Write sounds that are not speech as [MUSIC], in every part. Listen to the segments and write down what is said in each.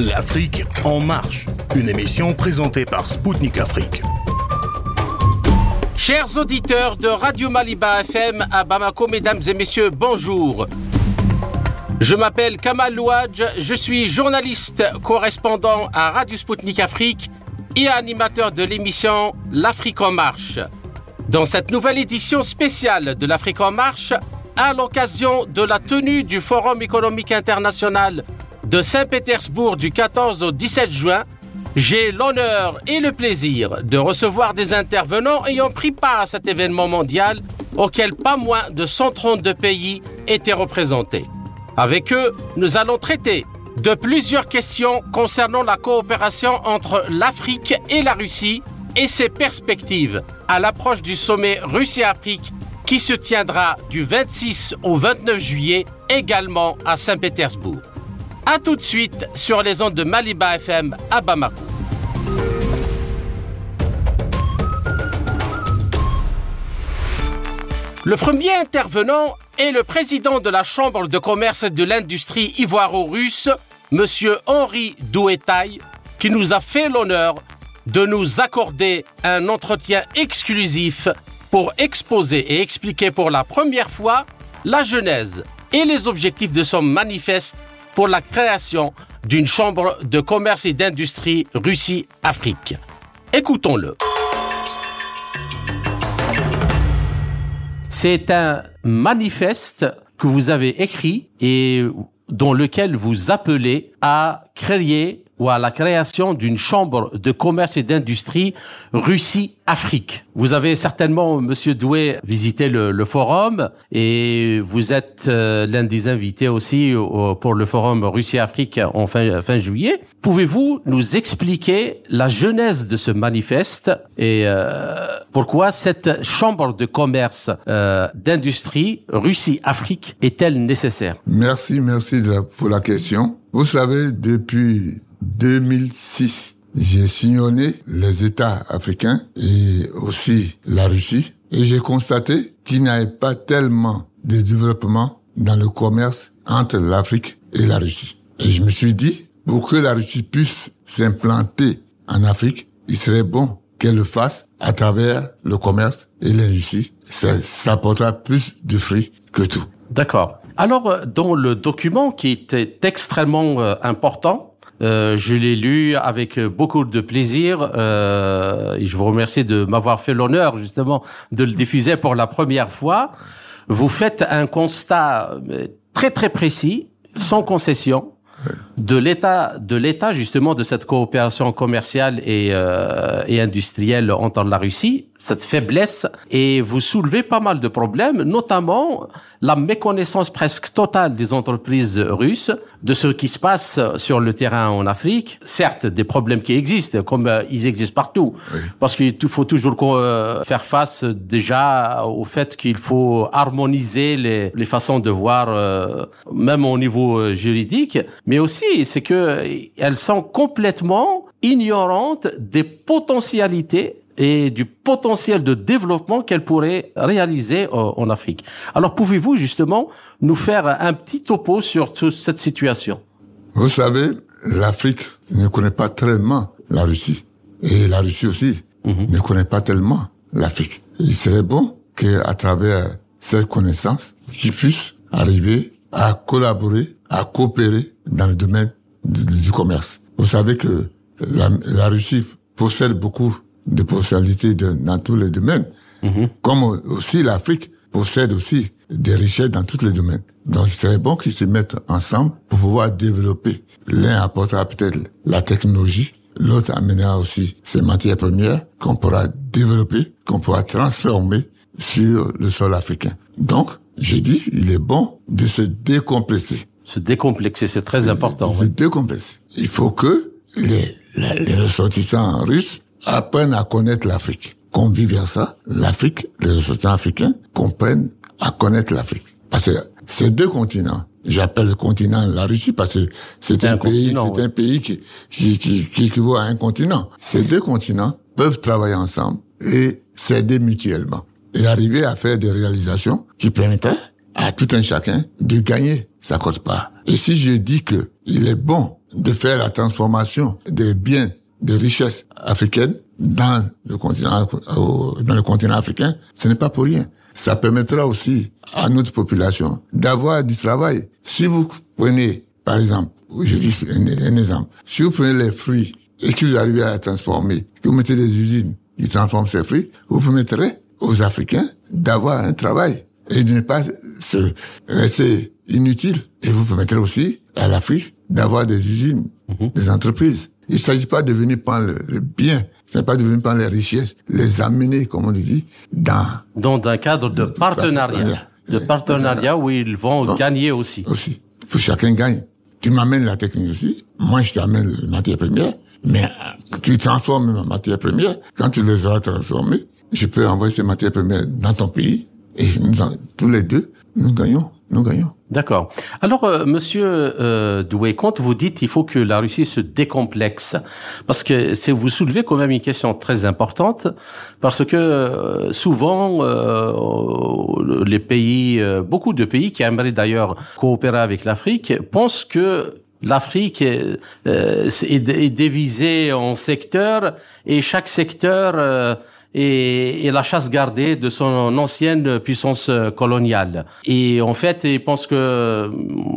L'Afrique en marche, une émission présentée par Spoutnik Afrique. Chers auditeurs de Radio Maliba FM à Bamako, mesdames et messieurs, bonjour. Je m'appelle Kamal Louadj, je suis journaliste correspondant à Radio Spoutnik Afrique et animateur de l'émission L'Afrique en marche. Dans cette nouvelle édition spéciale de l'Afrique en marche, à l'occasion de la tenue du Forum économique international de Saint-Pétersbourg du 14 au 17 juin, j'ai l'honneur et le plaisir de recevoir des intervenants ayant pris part à cet événement mondial auquel pas moins de 132 pays étaient représentés. Avec eux, nous allons traiter de plusieurs questions concernant la coopération entre l'Afrique et la Russie et ses perspectives à l'approche du sommet Russie-Afrique qui se tiendra du 26 au 29 juillet également à Saint-Pétersbourg. A tout de suite sur les ondes de Maliba FM à Bamako. Le premier intervenant est le président de la Chambre de commerce et de l'industrie ivoiro-russe, M. Henri Douetaille, qui nous a fait l'honneur de nous accorder un entretien exclusif pour exposer et expliquer pour la première fois la genèse et les objectifs de son manifeste pour la création d'une chambre de commerce et d'industrie Russie-Afrique. Écoutons-le. C'est un manifeste que vous avez écrit et dans lequel vous appelez à créer ou à la création d'une chambre de commerce et d'industrie Russie-Afrique. Vous avez certainement, Monsieur Doué, visité le, le forum et vous êtes euh, l'un des invités aussi pour le forum Russie-Afrique en fin, fin juillet. Pouvez-vous nous expliquer la genèse de ce manifeste et euh, pourquoi cette chambre de commerce euh, d'industrie Russie-Afrique est-elle nécessaire? Merci, merci pour la question. Vous savez, depuis 2006, j'ai sillonné les États africains et aussi la Russie et j'ai constaté qu'il n'y avait pas tellement de développement dans le commerce entre l'Afrique et la Russie. Et je me suis dit, pour que la Russie puisse s'implanter en Afrique, il serait bon qu'elle le fasse à travers le commerce et l'industrie. Ça, ça apportera plus de fruits que tout. D'accord. Alors, dans le document qui était extrêmement euh, important, euh, je l'ai lu avec beaucoup de plaisir euh, et je vous remercie de m'avoir fait l'honneur justement de le diffuser pour la première fois. Vous faites un constat euh, très très précis, sans concession, de l'état de l'état justement de cette coopération commerciale et, euh, et industrielle entre la Russie, cette faiblesse, et vous soulevez pas mal de problèmes, notamment la méconnaissance presque totale des entreprises russes de ce qui se passe sur le terrain en Afrique. Certes, des problèmes qui existent, comme euh, ils existent partout, Oui. parce qu'il faut toujours euh, faire face déjà au fait qu'il faut harmoniser les, les façons de voir, euh, même au niveau juridique, mais aussi c'est que elles sont complètement ignorantes des potentialités et du potentiel de développement qu'elles pourraient réaliser euh, en Afrique. Alors pouvez-vous justement nous faire un petit topo sur toute cette situation? Vous savez, l'Afrique ne connaît pas tellement la Russie. Et la Russie aussi ne connaît pas tellement l'Afrique. Il serait bon qu'à travers cette connaissance, qu'ils puissent arriver à collaborer, à coopérer dans le domaine du, du commerce. Vous savez que la, la Russie possède beaucoup de potentialités dans tous les domaines, comme aussi l'Afrique possède aussi des richesses dans tous les domaines. Donc, il serait bon qu'ils se mettent ensemble pour pouvoir développer. L'un apportera peut-être la technologie, l'autre amènera aussi ses matières premières qu'on pourra développer, qu'on pourra transformer sur le sol africain. Donc, j'ai dit, il est bon de se décomplexer. Se décomplexer, c'est très important. Se oui. décomplexer. Il faut que les, ressortissants russes apprennent à connaître l'Afrique. Qu'on vive vers ça, l'Afrique, les ressortissants africains comprennent à connaître l'Afrique. Parce que ces deux continents, j'appelle le continent la Russie parce que c'est un, un pays, c'est oui. un pays qui, qui, qui, qui équivaut à un continent. Ces deux continents peuvent travailler ensemble et s'aider mutuellement et arriver à faire des réalisations qui permettraient à tout un chacun de gagner sa cote part. Et si je dis que il est bon de faire la transformation des biens, des richesses africaines dans le continent, dans le continent africain. Ce n'est pas pour rien. Ça permettra aussi à notre population d'avoir du travail. Si vous prenez, par exemple, je dis un, exemple, si vous prenez les fruits et que vous arrivez à les transformer, que vous mettez des usines qui transforment ces fruits, vous permettrez aux Africains d'avoir un travail et de ne pas se rester inutile. Et vous permettrez aussi à l'Afrique d'avoir des usines, mhm. des entreprises. Il ne s'agit pas de venir prendre le, bien, ce n'est pas de venir prendre les richesses, les amener, comme on le dit, dans... Dans un cadre de partenariat. De partenariat où ils vont gagner aussi. Aussi. Faut que chacun gagne. Tu m'amènes la technique aussi, moi je t'amène la matière première, mais tu transformes ma matière première, quand tu les auras transformées, je peux envoyer ces matières premières dans ton pays, et nous, tous les deux, nous gagnons, nous gagnons. D'accord. Alors, euh, Monsieur euh, Doué-Comte, vous dites qu'il faut que la Russie se décomplexe, parce que c'est vous soulevez quand même une question très importante, parce que euh, souvent euh, les pays, beaucoup de pays qui aimeraient d'ailleurs coopérer avec l'Afrique, pensent que L'Afrique est, est, est, divisée en secteurs et chaque secteur et, et, la chasse gardée de son ancienne puissance euh, coloniale. Et en fait, ils pensent que, euh,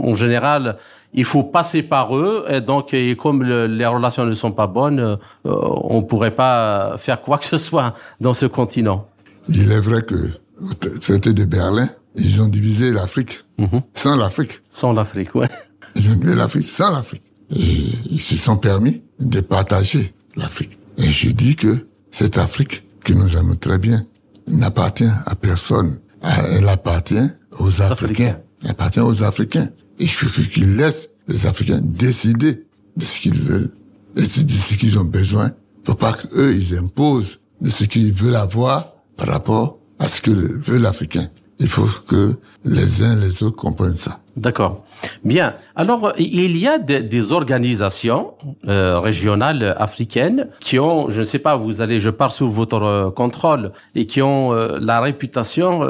en général, il faut passer par eux. Et donc, et comme les relations ne sont pas bonnes, euh, on pourrait pas faire quoi que ce soit dans ce continent. Il est vrai que au traité de Berlin, ils ont divisé l'Afrique mhm. sans l'Afrique. Sans l'Afrique, ouais. Ils ont divisé l'Afrique sans l'Afrique. Et ils se sont permis de partager l'Afrique. Et je dis que cette Afrique que nous aimons très bien, n'appartient à personne. Elle appartient aux Africains. Elle appartient aux Africains. Il faut qu'ils laissent les Africains décider de ce qu'ils veulent et de ce qu'ils ont besoin. Faut pas qu'eux, ils imposent de ce qu'ils veulent avoir par rapport à ce que veut l'Africain. Il faut que les uns les autres comprennent ça. D'accord. Bien. Alors, il y a des, organisations euh, régionales africaines qui ont, je ne sais pas, vous allez, je pars sous votre euh, contrôle, et qui ont euh, la réputation,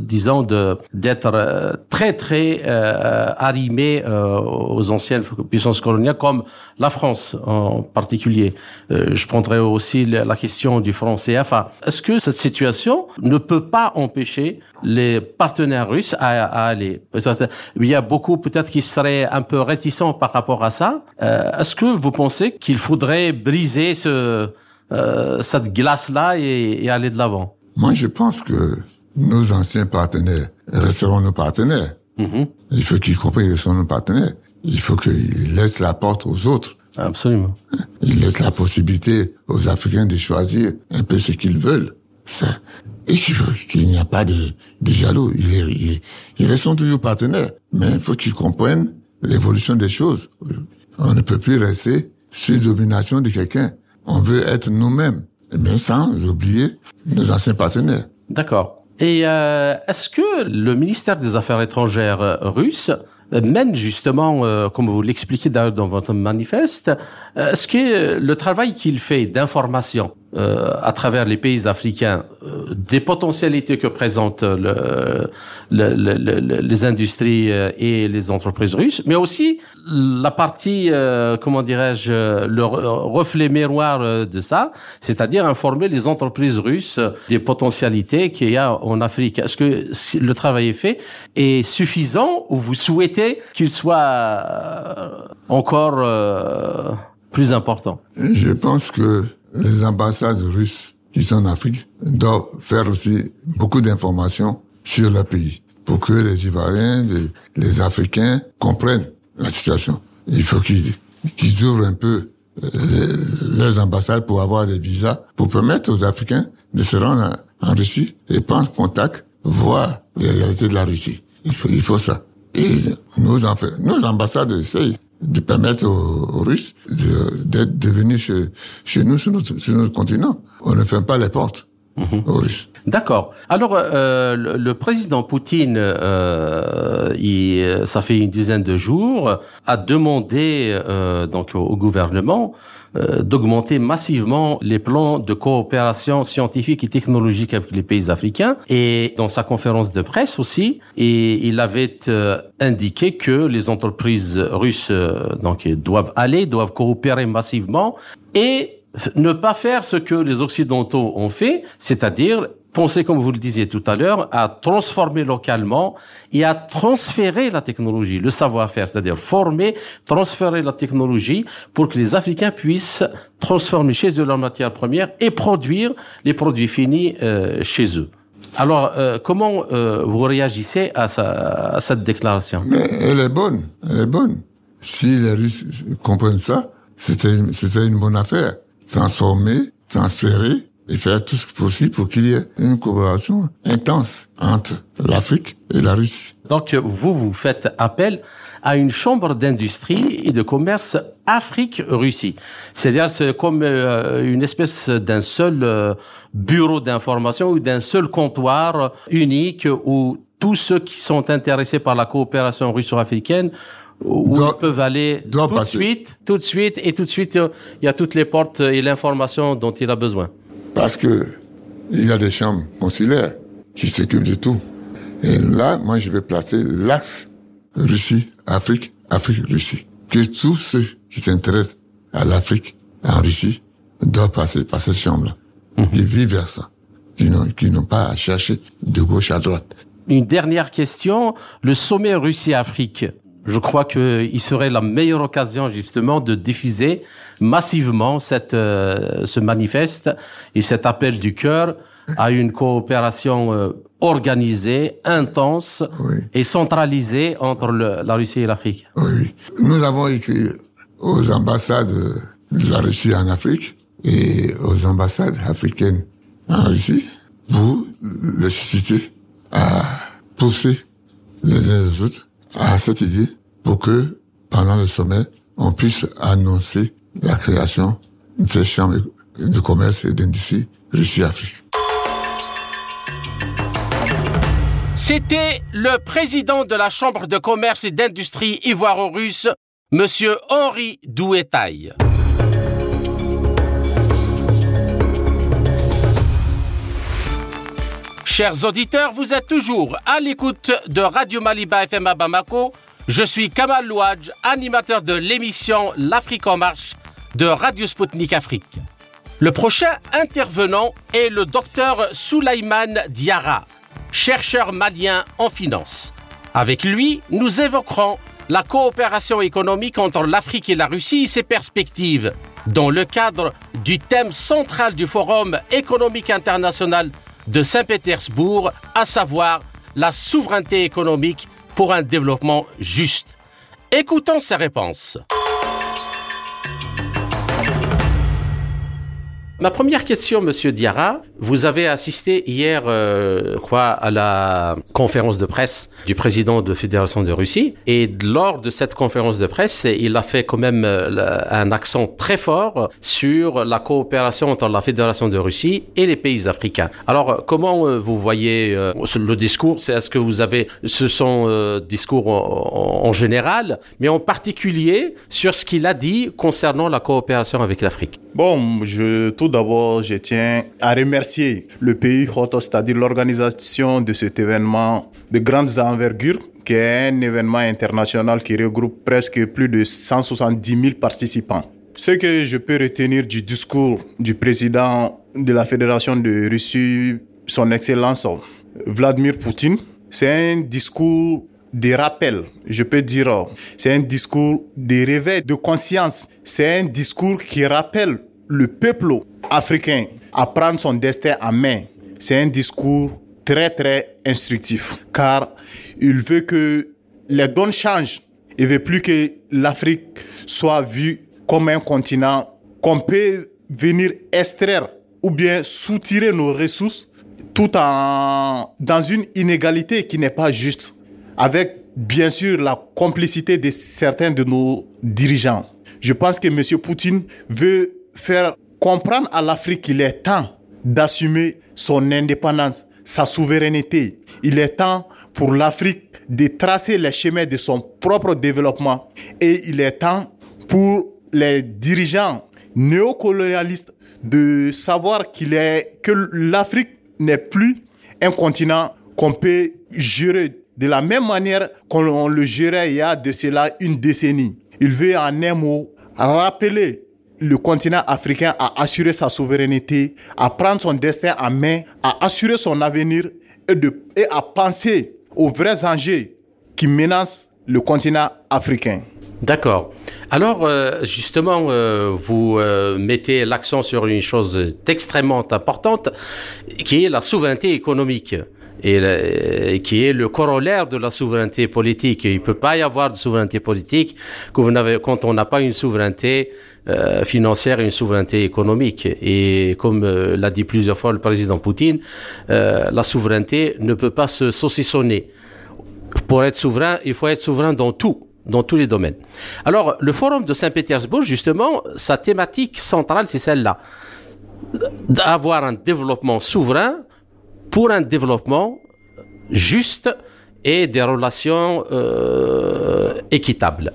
disons, de d'être très très arrimées aux anciennes puissances coloniales, comme la France en particulier. je prendrai aussi la question du franc CFA. Est-ce que cette situation ne peut pas empêcher les partenaires russes à, à aller? Il y a beaucoup peut-être qui seraient un peu réticents par rapport à ça. Euh, Est-ce que vous pensez qu'il faudrait briser ce, euh, cette glace-là et, et, aller de l'avant? Moi, je pense que nos anciens partenaires resteront nos partenaires. Mm-hmm. Il faut qu'ils comprennent qu'ils sont nos partenaires. Il faut qu'ils laissent la porte aux autres. Absolument. Ils laissent la possibilité aux Africains de choisir un peu ce qu'ils veulent. Ça, et qu'il n'y a pas de, de jaloux. Ils, ils, restent toujours partenaires. Mais il faut qu'ils comprennent l'évolution des choses. On ne peut plus rester sous domination de quelqu'un. On veut être nous-mêmes, mais sans oublier nos anciens partenaires. D'accord. Et euh, est-ce que le ministère des Affaires étrangères russe mène justement, euh, comme vous l'expliquez dans votre manifeste, euh, est-ce que le travail qu'il fait d'information? Euh, à travers les pays africains euh, des potentialités que présentent le, le, le, les industries euh, et les entreprises russes, mais aussi la partie, comment dirais-je, le reflet miroir de ça, c'est-à-dire informer les entreprises russes des potentialités qu'il y a en Afrique. Est-ce que le travail est fait est suffisant ou vous souhaitez qu'il soit encore plus important? Je pense que les ambassades russes qui sont en Afrique doivent faire aussi beaucoup d'informations sur le pays pour que les Ivoiriens, les, Africains comprennent la situation. Il faut qu'ils ouvrent un peu euh, leurs ambassades pour avoir des visas, pour permettre aux Africains de se rendre en Russie et prendre contact, voir les réalités de la Russie. Il faut, il faut ça. Et nos, nos ambassades essayent de permettre aux, Russes d'être de, venir chez, chez nous sur notre, sur notre continent. On ne ferme pas les portes. Mhm. D'accord. Alors, euh, le, président Poutine, euh, il, ça fait une dizaine de jours, a demandé euh, donc au, gouvernement euh, d'augmenter massivement les plans de coopération scientifique et technologique avec les pays africains. Et dans sa conférence de presse aussi, et il avait euh, indiqué que les entreprises russes donc doivent aller, doivent coopérer massivement et ne pas faire ce que les Occidentaux ont fait, c'est-à-dire penser, comme vous le disiez tout à l'heure, à transformer localement et à transférer la technologie, le savoir-faire, c'est-à-dire former, transférer la technologie pour que les Africains puissent transformer chez eux leur matière première et produire les produits finis euh, chez eux. Alors, euh, comment euh, vous réagissez à, à cette déclaration? Mais elle est bonne, elle est bonne. Si les Russes comprennent ça, c'était une, une bonne affaire. Transformer, transférer et faire tout ce possible pour qu'il y ait une coopération intense entre l'Afrique et la Russie. Donc vous, vous faites appel à une chambre d'industrie et de commerce Afrique-Russie. C'est-à-dire c'est comme euh, une espèce d'un seul euh, bureau d'information ou d'un seul comptoir unique où tous ceux qui sont intéressés par la coopération russo-africaine où ils peuvent aller tout de suite, tout de suite, et tout de suite, il y a toutes les portes et l'information dont il a besoin. Parce que il y a des chambres consulaires qui s'occupent de tout. Et là, moi, je vais placer l'axe Russie, Afrique, Afrique, Russie. Que tous ceux qui s'intéressent à l'Afrique, en Russie, doivent passer par cette chambre-là. Mmh. Et vice versa. Qui n'ont pas à chercher de gauche à droite. Une dernière question. Le sommet Russie-Afrique, je crois qu'il serait la meilleure occasion justement de diffuser massivement cette, euh, ce manifeste et cet appel du cœur à une coopération euh, organisée, intense et centralisée entre la Russie et l'Afrique. Oui, nous avons écrit aux ambassades de la Russie en Afrique et aux ambassades africaines en Russie pour les susciter à pousser les uns les autres à cette idée pour que pendant le sommet, on puisse annoncer la création de ces chambres de commerce et d'industrie Russie-Afrique. C'était le président de la Chambre de commerce et d'industrie ivoiro-russe, Monsieur Henri Douetaille. Chers auditeurs, vous êtes toujours à l'écoute de Radio Maliba FM à Bamako. Je suis Kamal Louadj, animateur de l'émission L'Afrique en marche de Radio Sputnik Afrique. Le prochain intervenant est le docteur Soulaïman Diara, chercheur malien en finance. Avec lui, nous évoquerons la coopération économique entre l'Afrique et la Russie et ses perspectives dans le cadre du thème central du Forum économique international de Saint-Pétersbourg, à savoir la souveraineté économique pour un développement juste. Écoutons ses réponses. Ma première question, Monsieur Diarra, vous avez assisté hier, euh, quoi, à la conférence de presse du président de Fédération de Russie, et lors de cette conférence de presse, il a fait quand même euh, un accent très fort sur la coopération entre la Fédération de Russie et les pays africains. Alors, comment euh, vous voyez le discours? C'est est-ce que vous avez ce sont discours en, général, mais en particulier sur ce qu'il a dit concernant la coopération avec l'Afrique? Bon, je d'abord, je tiens à remercier le pays hôte, c'est-à-dire l'organisation de cet événement de grande envergure, qui est un événement international qui regroupe presque plus de 170 000 participants. Ce que je peux retenir du discours du président de la Fédération de Russie, son Excellence Vladimir Poutine, c'est un discours de rappel, je peux dire. C'est un discours de réveil de conscience. C'est un discours qui rappelle le peuple africain à prendre son destin en main, c'est un discours très très instructif car il veut que les donnes changent. Il veut plus que l'Afrique soit vue comme un continent qu'on peut venir extraire ou bien soutirer nos ressources tout en dans une inégalité qui n'est pas juste avec bien sûr la complicité de certains de nos dirigeants. Je pense que M. Poutine veut faire comprendre à l'Afrique qu'il est temps d'assumer son indépendance, sa souveraineté. Il est temps pour l'Afrique de tracer les chemins de son propre développement et il est temps pour les dirigeants néocolonialistes de savoir qu'il est que l'Afrique n'est plus un continent qu'on peut gérer de la même manière qu'on le gérait il y a de cela une décennie. Il veut en un mot rappeler le continent africain à assurer sa souveraineté, à prendre son destin en main, à assurer son avenir et, de, et à penser aux vrais enjeux qui menacent le continent africain. D'accord. Alors, euh, justement, euh, vous euh, mettez l'accent sur une chose extrêmement importante, qui est la souveraineté économique et, qui est le corollaire de la souveraineté politique. Il ne peut pas y avoir de souveraineté politique que vous quand on n'a pas une souveraineté euh, financière et une souveraineté économique. Et comme euh, l'a dit plusieurs fois le président Poutine, euh, la souveraineté ne peut pas se saucissonner. Pour être souverain, il faut être souverain dans tout dans tous les domaines. Alors, le forum de Saint-Pétersbourg, justement, sa thématique centrale, c'est celle-là. D'avoir un développement souverain pour un développement juste et des relations euh, équitables.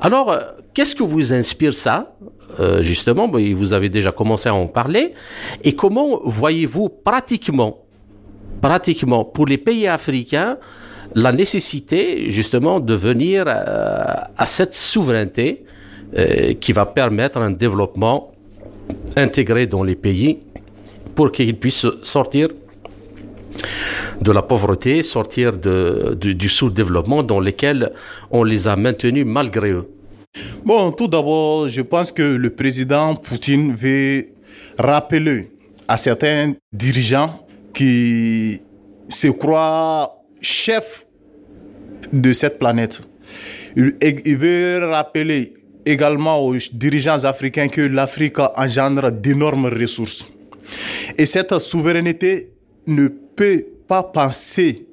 Alors, qu'est-ce que vous inspire ça euh, Justement, vous avez déjà commencé à en parler. Et comment voyez-vous pratiquement, pratiquement pour les pays africains, la nécessité justement de venir euh, à cette souveraineté euh, qui va permettre un développement intégré dans les pays pour qu'ils puissent sortir de la pauvreté, sortir du sous-développement dans lequel on les a maintenus malgré eux Bon, tout d'abord, je pense que le président Poutine veut rappeler à certains dirigeants qui se croient chefs de cette planète. Il veut rappeler également aux dirigeants africains que l'Afrique engendre d'énormes ressources. Et cette souveraineté ne peut pas penser,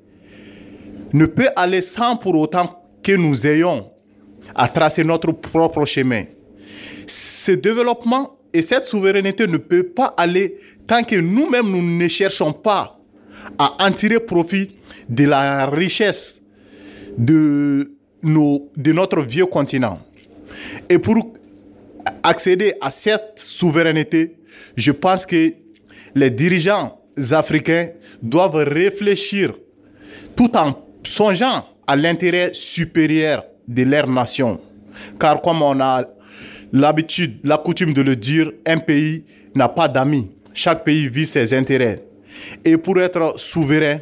ne peut aller sans pour autant que nous ayons à tracer notre propre chemin. Ce développement et cette souveraineté ne peut pas aller tant que nous-mêmes nous ne cherchons pas à en tirer profit de la richesse de, nos, de notre vieux continent. Et pour accéder à cette souveraineté, je pense que les dirigeants africains doivent réfléchir tout en songeant à l'intérêt supérieur de leur nation. Car comme on a l'habitude, la coutume de le dire, un pays n'a pas d'amis. Chaque pays vit ses intérêts. Et pour être souverain,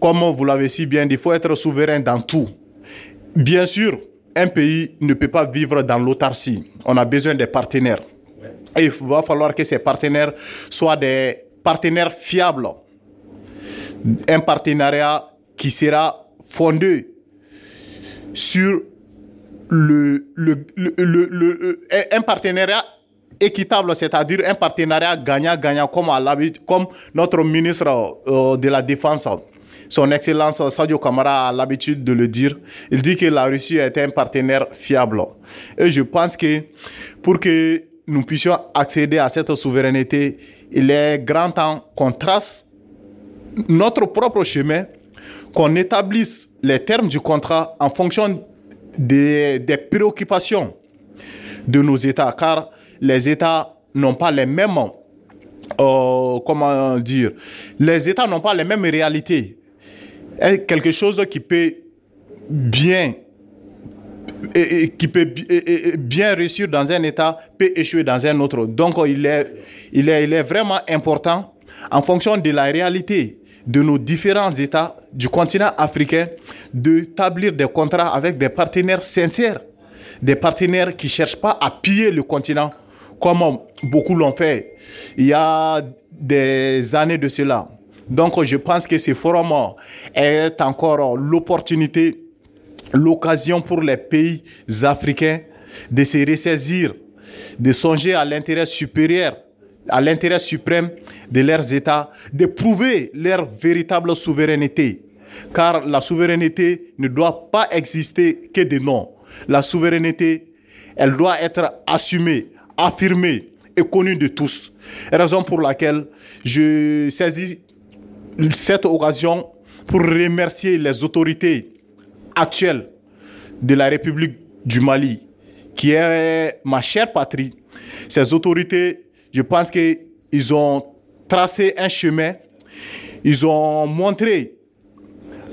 comme vous l'avez si bien dit, il faut être souverain dans tout. Bien sûr, un pays ne peut pas vivre dans l'autarcie. On a besoin des partenaires. Et il va falloir que ces partenaires soient des partenaire fiable, un partenariat qui sera fondé sur le, le, le, un partenariat équitable, c'est-à-dire un partenariat gagnant-gagnant, comme, comme notre ministre euh, de la Défense, son Excellence Sadio Kamara a l'habitude de le dire. Il dit que la Russie est un partenaire fiable. Et je pense que pour que nous puissions accéder à cette souveraineté, il est grand temps qu'on trace notre propre chemin, qu'on établisse les termes du contrat en fonction des, préoccupations de nos États, car les États n'ont pas les mêmes, euh, comment dire, les États n'ont pas les mêmes réalités. Et quelque chose qui peut bien qui peut bien réussir dans un État peut échouer dans un autre. Donc, il est, il est, il est vraiment important, en fonction de la réalité de nos différents États du continent africain, d'établir des contrats avec des partenaires sincères, des partenaires qui ne cherchent pas à piller le continent comme beaucoup l'ont fait il y a des années de cela. Donc, je pense que ce forum est encore l'opportunité l'occasion pour les pays africains de se ressaisir, de songer à l'intérêt supérieur, à l'intérêt suprême de leurs États, de prouver leur véritable souveraineté. Car la souveraineté ne doit pas exister que de nom. La souveraineté, elle doit être assumée, affirmée est connu de tous. Raison pour laquelle je saisis cette occasion pour remercier les autorités actuelles de la République du Mali, qui est ma chère patrie. Ces autorités, je pense qu'ils ont tracé un chemin, ils ont montré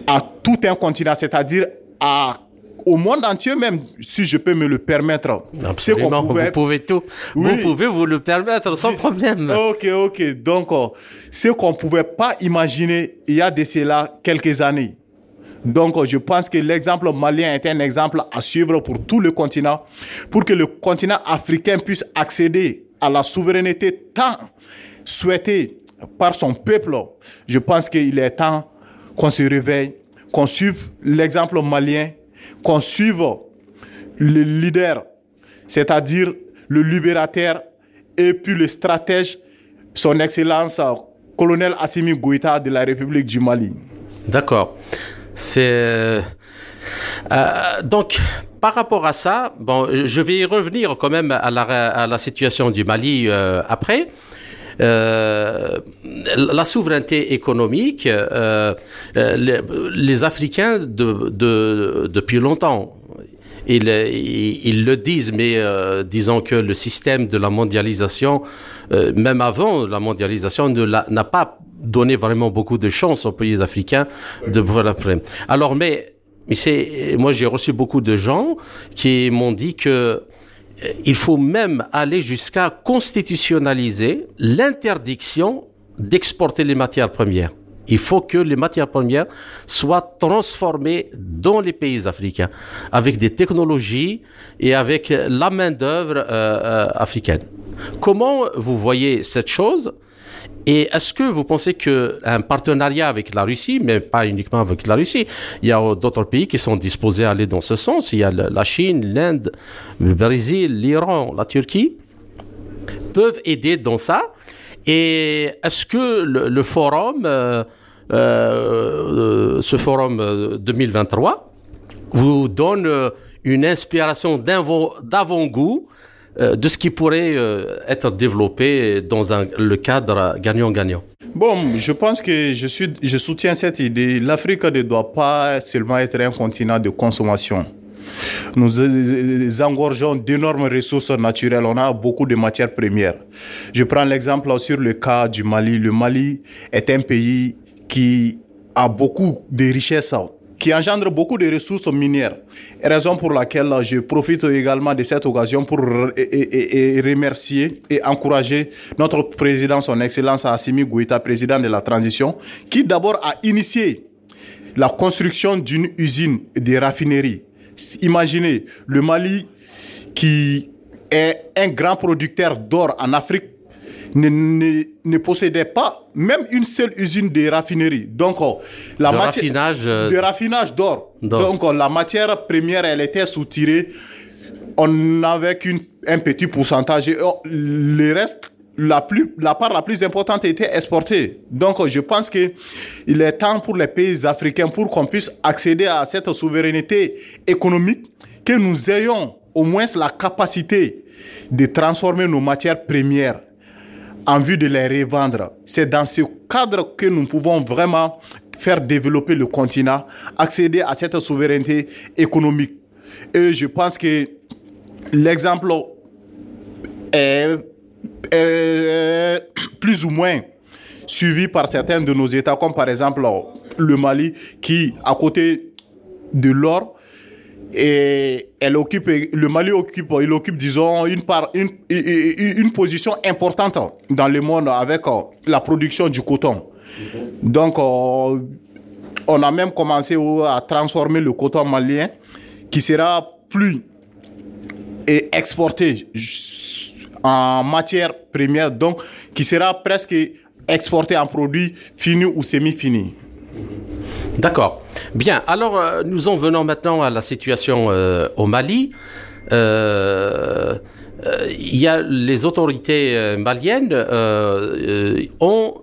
à tout un continent, c'est-à-dire à au monde entier même, si je peux me le permettre. Absolument, vous pouvez tout. Vous pouvez vous le permettre sans [LAUGHS] problème. Ok, ok. Donc, euh, ce qu'on ne pouvait pas imaginer il y a de cela quelques années. Donc, je pense que l'exemple malien est un exemple à suivre pour tout le continent, pour que le continent africain puisse accéder à la souveraineté tant souhaitée par son peuple. Je pense qu'il est temps qu'on se réveille, qu'on suive l'exemple malien, qu'on suive le leader, c'est-à-dire le libérateur et puis le stratège, son excellence colonel Assimi Goïta de la République du Mali. D'accord. C'est euh, donc par rapport à ça, bon, je vais y revenir quand même à la, à la situation du Mali euh, après. Euh, la souveraineté économique, euh, les, les, Africains de, de, depuis longtemps, ils, ils, le disent, mais euh, disons que le système de la mondialisation, euh, même avant la mondialisation, n'a pas donné vraiment beaucoup de chance aux pays africains de pouvoir Alors, mais, mais c'est, moi j'ai reçu beaucoup de gens qui m'ont dit que il faut même aller jusqu'à constitutionnaliser l'interdiction d'exporter les matières premières. Il faut que les matières premières soient transformées dans les pays africains avec des technologies et avec la main-d'œuvre euh, euh, africaine. Comment vous voyez cette chose? Et est-ce que vous pensez qu'un partenariat avec la Russie, mais pas uniquement avec la Russie, il y a d'autres pays qui sont disposés à aller dans ce sens? Il y a la Chine, l'Inde, le Brésil, l'Iran, la Turquie, peuvent aider dans ça? Et est-ce que le, forum, euh, euh, ce forum 2023, vous donne une inspiration d'avant-goût euh, de ce qui pourrait euh, être développé dans le cadre gagnant-gagnant Bon, je pense que je, suis, je soutiens cette idée. L'Afrique ne doit pas seulement être un continent de consommation. Nous engorgeons d'énormes ressources naturelles. On a beaucoup de matières premières. Je prends l'exemple sur le cas du Mali. Le Mali est un pays qui a beaucoup de richesses qui engendre beaucoup de ressources minières. Raison pour laquelle je profite également de cette occasion pour et, remercier et encourager notre président, son Excellence Assimi Goïta, président de la transition, qui d'abord a initié la construction d'une usine de raffinerie. Imaginez le Mali qui est un grand producteur d'or en Afrique ne, ne, ne, possédait pas même une seule usine de raffinerie. Donc, oh, la de matière raffinage, euh, de raffinage d'or. Donc, oh, la matière première, elle était soutirée. On n'avait qu'un petit pourcentage. Et, oh, le reste, la, plus, la part la plus importante était exportée. Donc, je pense que il est temps pour les pays africains, pour qu'on puisse accéder à cette souveraineté économique, que nous ayons au moins la capacité de transformer nos matières premières en vue de les revendre. C'est dans ce cadre que nous pouvons vraiment faire développer le continent, accéder à cette souveraineté économique. Et je pense que l'exemple est, plus ou moins suivi par certains de nos États, comme par exemple le Mali, qui, à côté de l'or, et elle occupe, le Mali occupe, il occupe, disons, une, une, position importante dans le monde avec euh, la production du coton. Donc, euh, on a même commencé à transformer le coton malien qui sera plus exporté en matière première, donc qui sera presque exporté en produit fini ou semi-fini. D'accord. Bien, alors euh, nous en venons maintenant à la situation euh, au Mali. Euh, il y a les autorités maliennes ont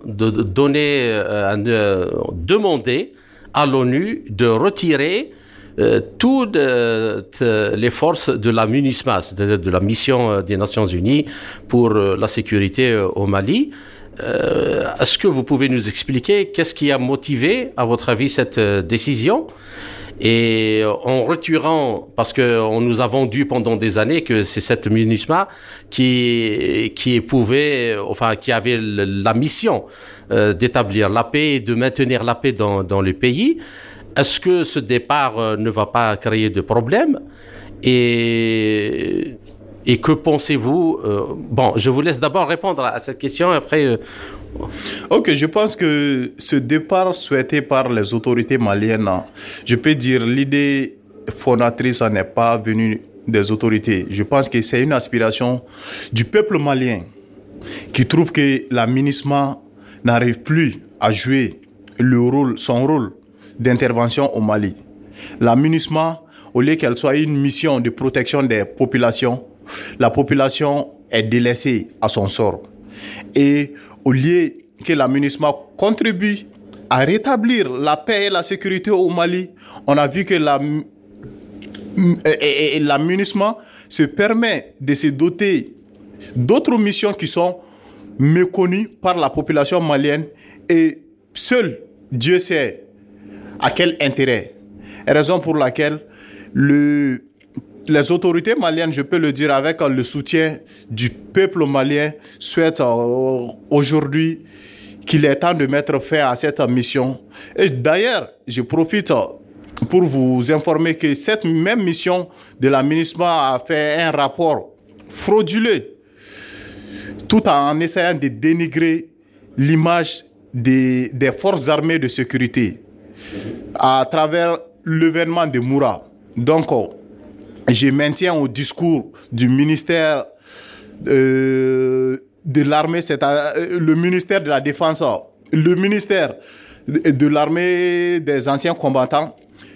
demandé à l'ONU de retirer toutes les forces de la MINUSMA, c'est-à-dire de la mission des Nations Unies pour la sécurité au Mali. Est-ce que vous pouvez nous expliquer qu'est-ce qui a motivé, à votre avis, cette décision? Et en retirant, parce que on nous a vendu pendant des années que c'est cette MINUSMA qui qui pouvait, enfin qui avait la mission euh, d'établir la paix et de maintenir la paix dans dans le pays. Est-ce que ce départ euh, ne va pas créer de problèmes? Et et que pensez-vous euh, Bon, je vous laisse d'abord répondre à cette question, après. Euh, ok, je pense que ce départ souhaité par les autorités maliennes, je peux dire l'idée fondatrice n'est pas venue des autorités. Je pense que c'est une aspiration du peuple malien qui trouve que la n'arrive plus à jouer le rôle, son rôle d'intervention au Mali. La au lieu qu'elle soit une mission de protection des populations, la population est délaissée à son sort. Et au lieu que la contribue à rétablir la paix et la sécurité au Mali, on a vu que la, se permet de se doter d'autres missions qui sont méconnues par la population malienne et seul Dieu sait à quel intérêt. Raison pour laquelle le les autorités maliennes, je peux le dire avec le soutien du peuple malien, souhaitent euh, aujourd'hui qu'il est temps de mettre fin à cette mission. Et d'ailleurs, je profite pour vous informer que cette même mission de la ministre a fait un rapport frauduleux, tout en essayant de dénigrer l'image des, des forces armées de sécurité à travers l'événement de Moura. Donc, je maintiens au discours du ministère euh, de l'armée, c'est euh, le ministère de la Défense, le ministère de l'armée des anciens combattants,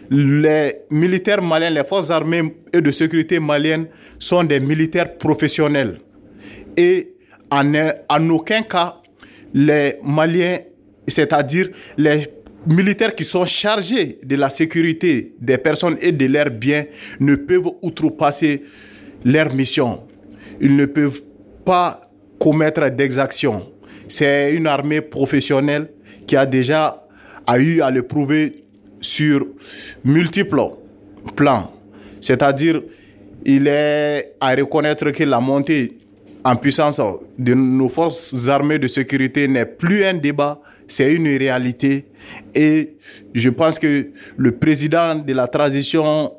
les militaires maliens, les forces armées et de sécurité maliennes sont des militaires professionnels. Et en aucun cas, les Maliens, c'est-à-dire les militaires qui sont chargés de la sécurité des personnes et de leurs biens ne peuvent outrepasser leur mission. Ils ne peuvent pas commettre d'exactions. C'est une armée professionnelle qui a déjà a eu à le prouver sur multiples plans. C'est-à-dire, il est à reconnaître que la montée en puissance de nos forces armées de sécurité n'est plus un débat, c'est une réalité. Et je pense que le président de la transition,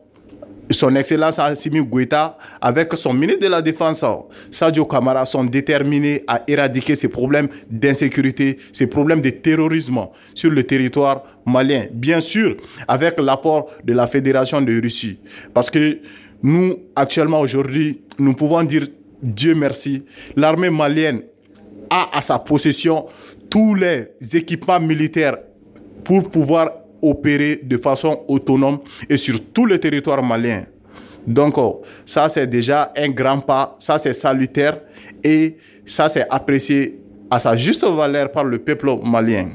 son Excellence Assimi Goïta, avec son ministre de la Défense, Sadio Kamara, sont déterminés à éradiquer ces problèmes d'insécurité, ces problèmes de terrorisme sur le territoire malien. Bien sûr, avec l'apport de la Fédération de Russie. Parce que nous, actuellement, aujourd'hui, nous pouvons dire Dieu merci, l'armée malienne a à sa possession tous les équipements militaires pour pouvoir opérer de façon autonome et sur tout le territoire malien. Donc, oh, ça, c'est déjà un grand pas, ça, c'est salutaire et ça, c'est apprécié à sa juste valeur par le peuple malien.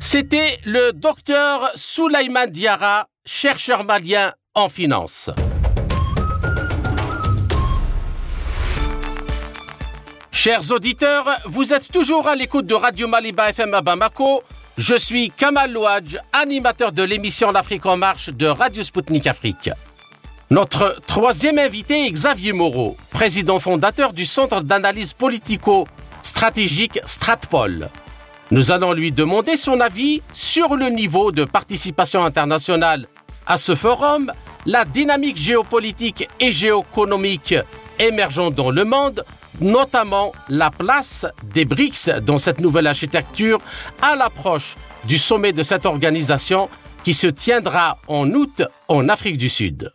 C'était le docteur Soulaïman Diara, chercheur malien en finance. Chers auditeurs, vous êtes toujours à l'écoute de Radio Maliba FM à Bamako. Je suis Kamal Louadj, animateur de l'émission L'Afrique en marche de Radio Sputnik Afrique. Notre troisième invité est Xavier Moreau, président fondateur du Centre d'analyse politico-stratégique Stratpol. Nous allons lui demander son avis sur le niveau de participation internationale à ce forum, la dynamique géopolitique et géoéconomique émergente dans le monde, notamment la place des BRICS dans cette nouvelle architecture à l'approche du sommet de cette organisation qui se tiendra en août en Afrique du Sud.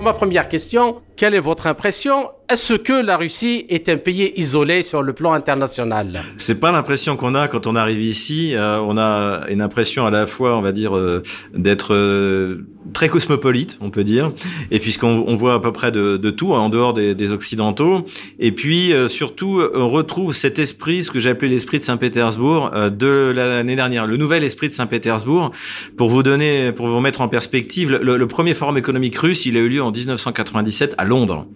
Ma première question, quelle est votre impression? Est-ce que la Russie est un pays isolé sur le plan international? C'est pas l'impression qu'on a quand on arrive ici. Euh, on a une impression à la fois, on va dire, euh, d'être euh, très cosmopolite, on peut dire, et puisqu'on on voit à peu près de, tout hein, en dehors des, des, occidentaux, et puis surtout on retrouve cet esprit, ce que j'ai appelé l'esprit de Saint-Pétersbourg de l'année dernière, le nouvel esprit de Saint-Pétersbourg. Pour vous donner, pour vous mettre en perspective, le, le premier forum économique russe, il a eu lieu en 1997 à Londres.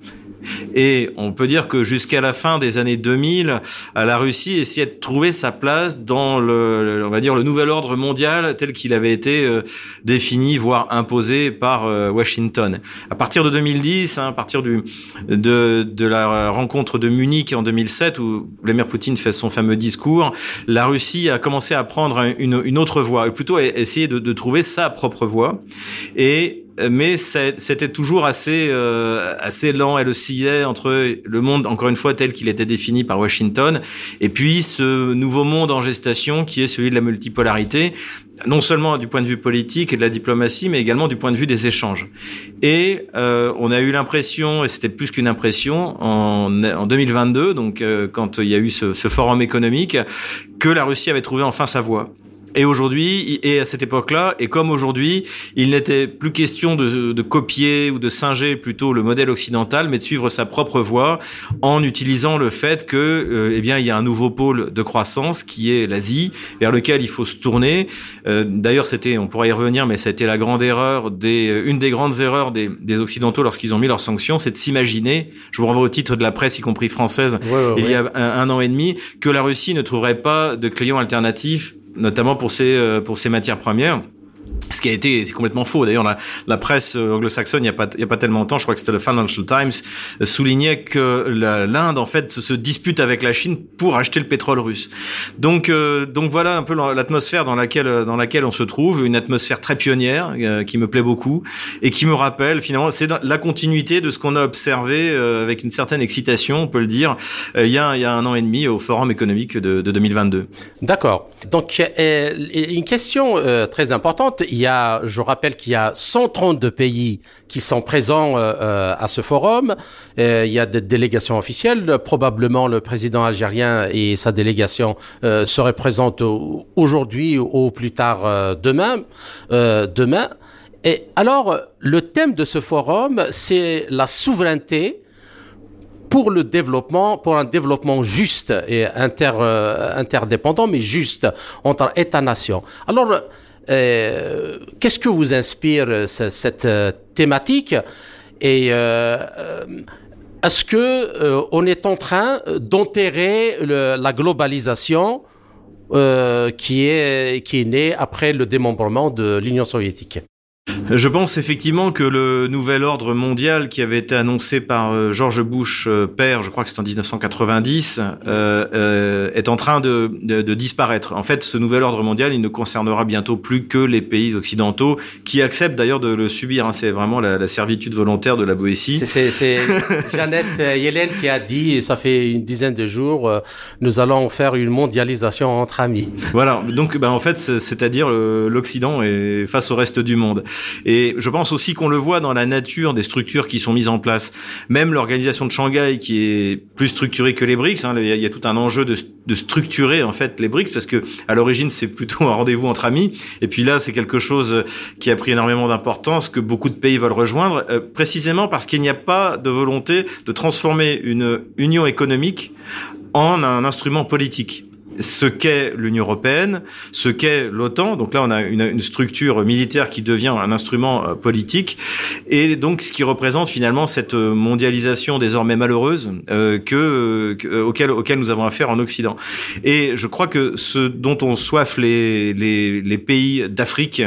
Et on peut dire que jusqu'à la fin des années 2000, la Russie essayait de trouver sa place dans le, on va dire, le nouvel ordre mondial tel qu'il avait été euh, défini, voire imposé par euh, Washington. À partir de 2010, hein, à partir du, de, de la rencontre de Munich en 2007, où Vladimir Poutine fait son fameux discours, la Russie a commencé à prendre une, autre voie, et plutôt essayer de, de trouver sa propre voie. Et mais c'était toujours assez euh, assez lent. Elle oscillait entre le monde, encore une fois, tel qu'il était défini par Washington, et puis ce nouveau monde en gestation qui est celui de la multipolarité, non seulement du point de vue politique et de la diplomatie, mais également du point de vue des échanges. Et euh, on a eu l'impression, et c'était plus qu'une impression, en, en 2022, donc euh, quand il y a eu ce, ce forum économique, que la Russie avait trouvé enfin sa voie. Et aujourd'hui, et à cette époque-là, et comme aujourd'hui, il n'était plus question de, de, copier ou de singer plutôt le modèle occidental, mais de suivre sa propre voie en utilisant le fait que, euh, eh bien, il y a un nouveau pôle de croissance qui est l'Asie, vers lequel il faut se tourner. Euh, D'ailleurs, c'était, on pourrait y revenir, mais ça a été la grande erreur des, euh, une des grandes erreurs des, des occidentaux lorsqu'ils ont mis leurs sanctions, c'est de s'imaginer. Je vous renvoie au titre de la presse, y compris française, ouais, ouais, il y a un, un an et demi, que la Russie ne trouverait pas de clients alternatifs notamment pour ces, euh, pour ces matières premières. Ce qui a été, c'est complètement faux. D'ailleurs, la, la, presse euh, anglo-saxonne, il n'y a pas, il a pas tellement longtemps, je crois que c'était le Financial Times, euh, soulignait que l'Inde en fait se dispute avec la Chine pour acheter le pétrole russe. Donc, euh, donc voilà un peu l'atmosphère dans laquelle, dans laquelle on se trouve, une atmosphère très pionnière euh, qui me plaît beaucoup et qui me rappelle finalement, c'est la continuité de ce qu'on a observé euh, avec une certaine excitation, on peut le dire, il y a, il y a un an et demi au Forum économique de, de 2022. D'accord. Donc, une question très importante il y a, je rappelle qu'il y a 132 pays qui sont présents euh, à ce forum. Euh, il y a des délégations officielles. Probablement, le président algérien et sa délégation euh, seraient présentes aujourd'hui ou plus tard demain. demain. Et alors, le thème de ce forum, c'est la souveraineté pour le développement, pour un développement juste et inter, interdépendant, mais juste entre États-nations. Alors, euh, Qu'est-ce que vous inspire cette euh, thématique? Et euh, est-ce que euh, on est en train d'enterrer la globalisation qui est qui est née après le démembrement de l'Union soviétique? Je pense effectivement que le nouvel ordre mondial qui avait été annoncé par euh, George Bush euh, père, je crois que c'est en 1990, euh, euh, est en train de, de, de, disparaître. En fait, ce nouvel ordre mondial, il ne concernera bientôt plus que les pays occidentaux, qui acceptent d'ailleurs de le subir. Hein. C'est vraiment la, la, servitude volontaire de la Boétie. C'est [LAUGHS] Jeannette Yellen qui a dit, ça fait une dizaine de jours, nous allons faire une mondialisation entre amis. Voilà. Donc, ben, en fait, c'est-à-dire l'Occident est face au reste du monde. Et je pense aussi qu'on le voit dans la nature des structures qui sont mises en place. Même l'organisation de Shanghai, qui est plus structurée que les BRICS, hein, il y, a tout un enjeu de, structurer en fait les BRICS, parce que à l'origine c'est plutôt un rendez-vous entre amis, et puis là c'est quelque chose qui a pris énormément d'importance, que beaucoup de pays veulent rejoindre, euh, précisément parce qu'il n'y a pas de volonté de transformer une union économique en un instrument politique ce qu'est l'Union européenne, ce qu'est l'OTAN. Donc là, on a une, une, structure militaire qui devient un instrument euh, politique, et donc ce qui représente finalement cette mondialisation désormais malheureuse euh, que, que auquel, auquel nous avons affaire en Occident. Et je crois que ce dont on soif les, les, les pays d'Afrique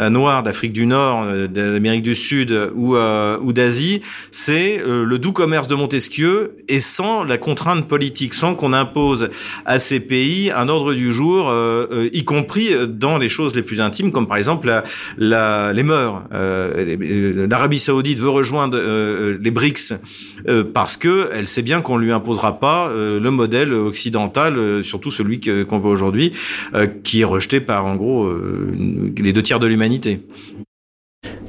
euh, noire, d'Afrique du Nord, euh, d'Amérique du Sud ou, euh, ou d'Asie, c'est euh, le doux commerce de Montesquieu, et sans la contrainte politique, sans qu'on impose à ces pays un ordre du jour, euh, euh, y compris dans les choses les plus intimes, comme par exemple les mœurs. Euh, L'Arabie Saoudite veut rejoindre les BRICS parce que elle sait bien qu'on lui imposera pas le modèle occidental, surtout celui qu'on voit aujourd'hui, qui est rejeté par en gros les deux tiers de l'humanité.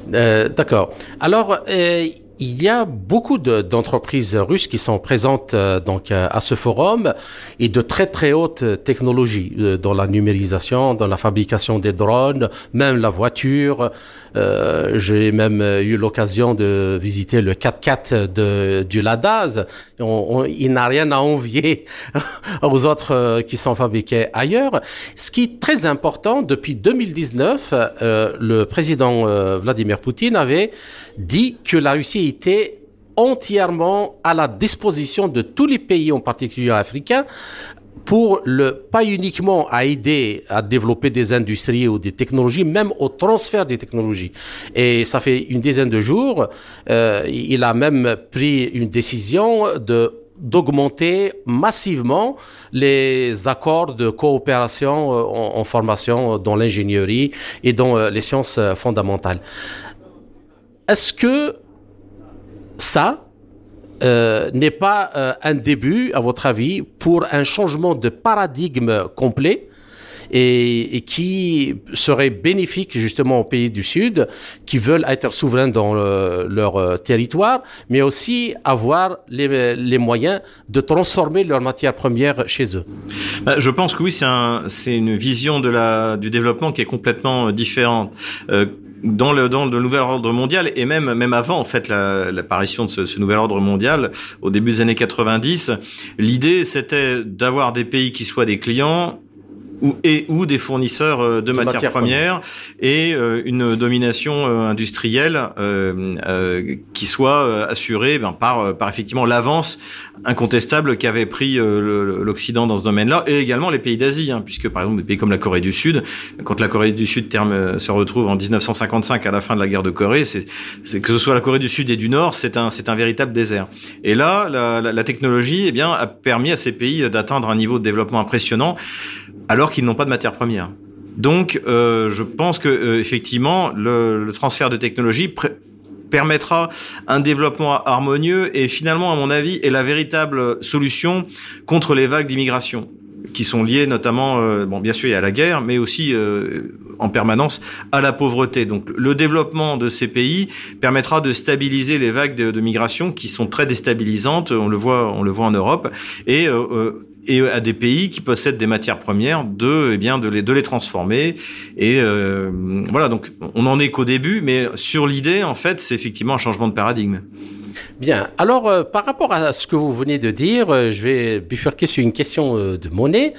D'accord. Alors il y a beaucoup d'entreprises russes qui sont présentes euh, donc euh, à ce forum et de très très hautes technologies euh, dans la numérisation, dans la fabrication des drones, même la voiture. Euh, J'ai même eu l'occasion de visiter le 4x4 de, du Lada. On, il n'a rien à envier [LAUGHS] aux autres qui sont fabriqués ailleurs. Ce qui est très important, depuis 2019, euh, le président Vladimir Poutine avait dit que la Russie entièrement à la disposition de tous les pays, en particulier africains, pour le pas uniquement à aider à développer des industries ou des technologies, même au transfert des technologies. Et ça fait une dizaine de jours, euh, il a même pris une décision de d'augmenter massivement les accords de coopération euh, en, en formation dans l'ingénierie et dans euh, les sciences fondamentales. Est-ce que ça euh, n'est pas euh, un début, à votre avis, pour un changement de paradigme complet et, et, qui serait bénéfique justement aux pays du Sud qui veulent être souverains dans le, leur euh, territoire, mais aussi avoir les, les, moyens de transformer leurs matières premières chez eux. Bah, je pense que oui, c'est un, une vision de la, du développement qui est complètement différente. Euh, dans le dans le nouvel ordre mondial et même même avant en fait l'apparition de ce, ce, nouvel ordre mondial au début des années 90 l'idée c'était d'avoir des pays qui soient des clients ou, et ou des fournisseurs euh, de, de matières, matières, premières, et euh, une domination euh, industrielle euh, euh, qui soit assurée ben, par, par effectivement l'avance incontestable qu'avait pris l'Occident dans ce domaine-là, et également les pays d'Asie, hein, puisque par exemple des pays comme la Corée du Sud, quand la Corée du Sud terme, se retrouve en 1955 à la fin de la guerre de Corée, c'est que ce soit la Corée du Sud et du Nord, c'est un c'est un véritable désert. Et là, la, la, la technologie, eh bien, a permis à ces pays d'atteindre un niveau de développement impressionnant alors qu'ils n'ont pas de matière première. Donc, euh, je pense que euh, effectivement, le, le, transfert de technologie permettra un développement harmonieux et finalement, à mon avis, est la véritable solution contre les vagues d'immigration qui sont liées notamment, euh, bon, bien sûr, a la guerre, mais aussi euh, en permanence à la pauvreté. Donc, le développement de ces pays permettra de stabiliser les vagues de, de migration qui sont très déstabilisantes. On le voit, on le voit en Europe, et euh, et à des pays qui possèdent des matières premières de eh bien de les de les transformer et euh, voilà donc on en est qu'au début mais sur l'idée en fait c'est effectivement un changement de paradigme. Bien. Alors, euh, par rapport à ce que vous venez de dire, euh, je vais bifurquer sur une question euh, de monnaie.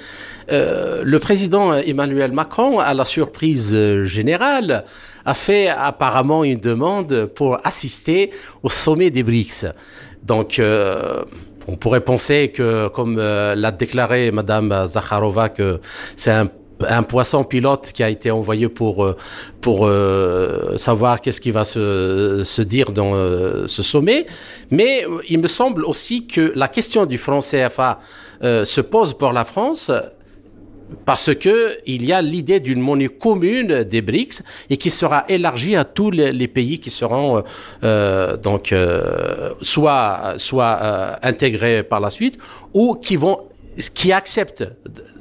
Euh, le président Emmanuel Macron, à la surprise générale, a fait apparemment une demande pour assister au sommet des BRICS. Donc, on pourrait penser que, comme euh, l'a déclaré Madame Zakharova, que c'est un poisson pilote qui a été envoyé pour euh, pour euh, savoir qu'est-ce qui va se, se dire dans ce sommet. Mais il me semble aussi que la question du franc CFA se pose pour la France parce que il y a l'idée d'une monnaie commune des BRICS et qui sera élargie à tous les, pays qui seront euh, donc euh, soit soit euh, intégrés par la suite ou qui vont qui acceptent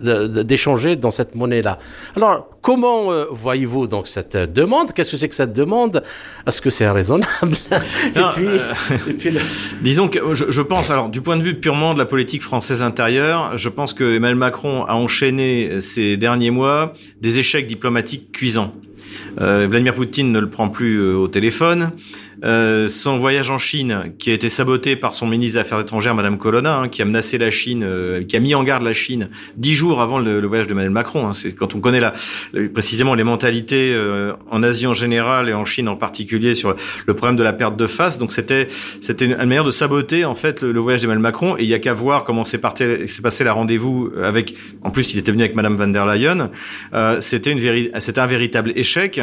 d'échanger dans cette monnaie-là. Alors, comment euh, voyez-vous donc cette demande? Qu'est-ce que c'est que cette demande? Est-ce que c'est raisonnable? [LAUGHS] Non, et puis, euh, et puis le... [LAUGHS] Disons que je, je, pense, alors du point de vue purement de la politique française intérieure, je pense que Emmanuel Macron a enchaîné ces derniers mois des échecs diplomatiques cuisants. Euh, Vladimir Poutine ne le prend plus euh, au téléphone. Euh, son voyage en Chine, qui a été saboté par son ministre des Affaires étrangères, Madame Colonna, hein, qui a menacé la Chine, euh, qui a mis en garde la Chine dix jours avant le, voyage de Emmanuel Macron. Hein. C'est quand on connaît la, précisément les mentalités euh, en Asie en général et en Chine en particulier sur le problème de la perte de face. Donc c'était c'était une, manière de saboter en fait le, le voyage d'Emmanuel Macron. Et il y a qu'à voir comment s'est passé la rendez-vous avec. En plus, il était venu avec Madame van der Leyen. Euh, c'était une c'était un véritable échec.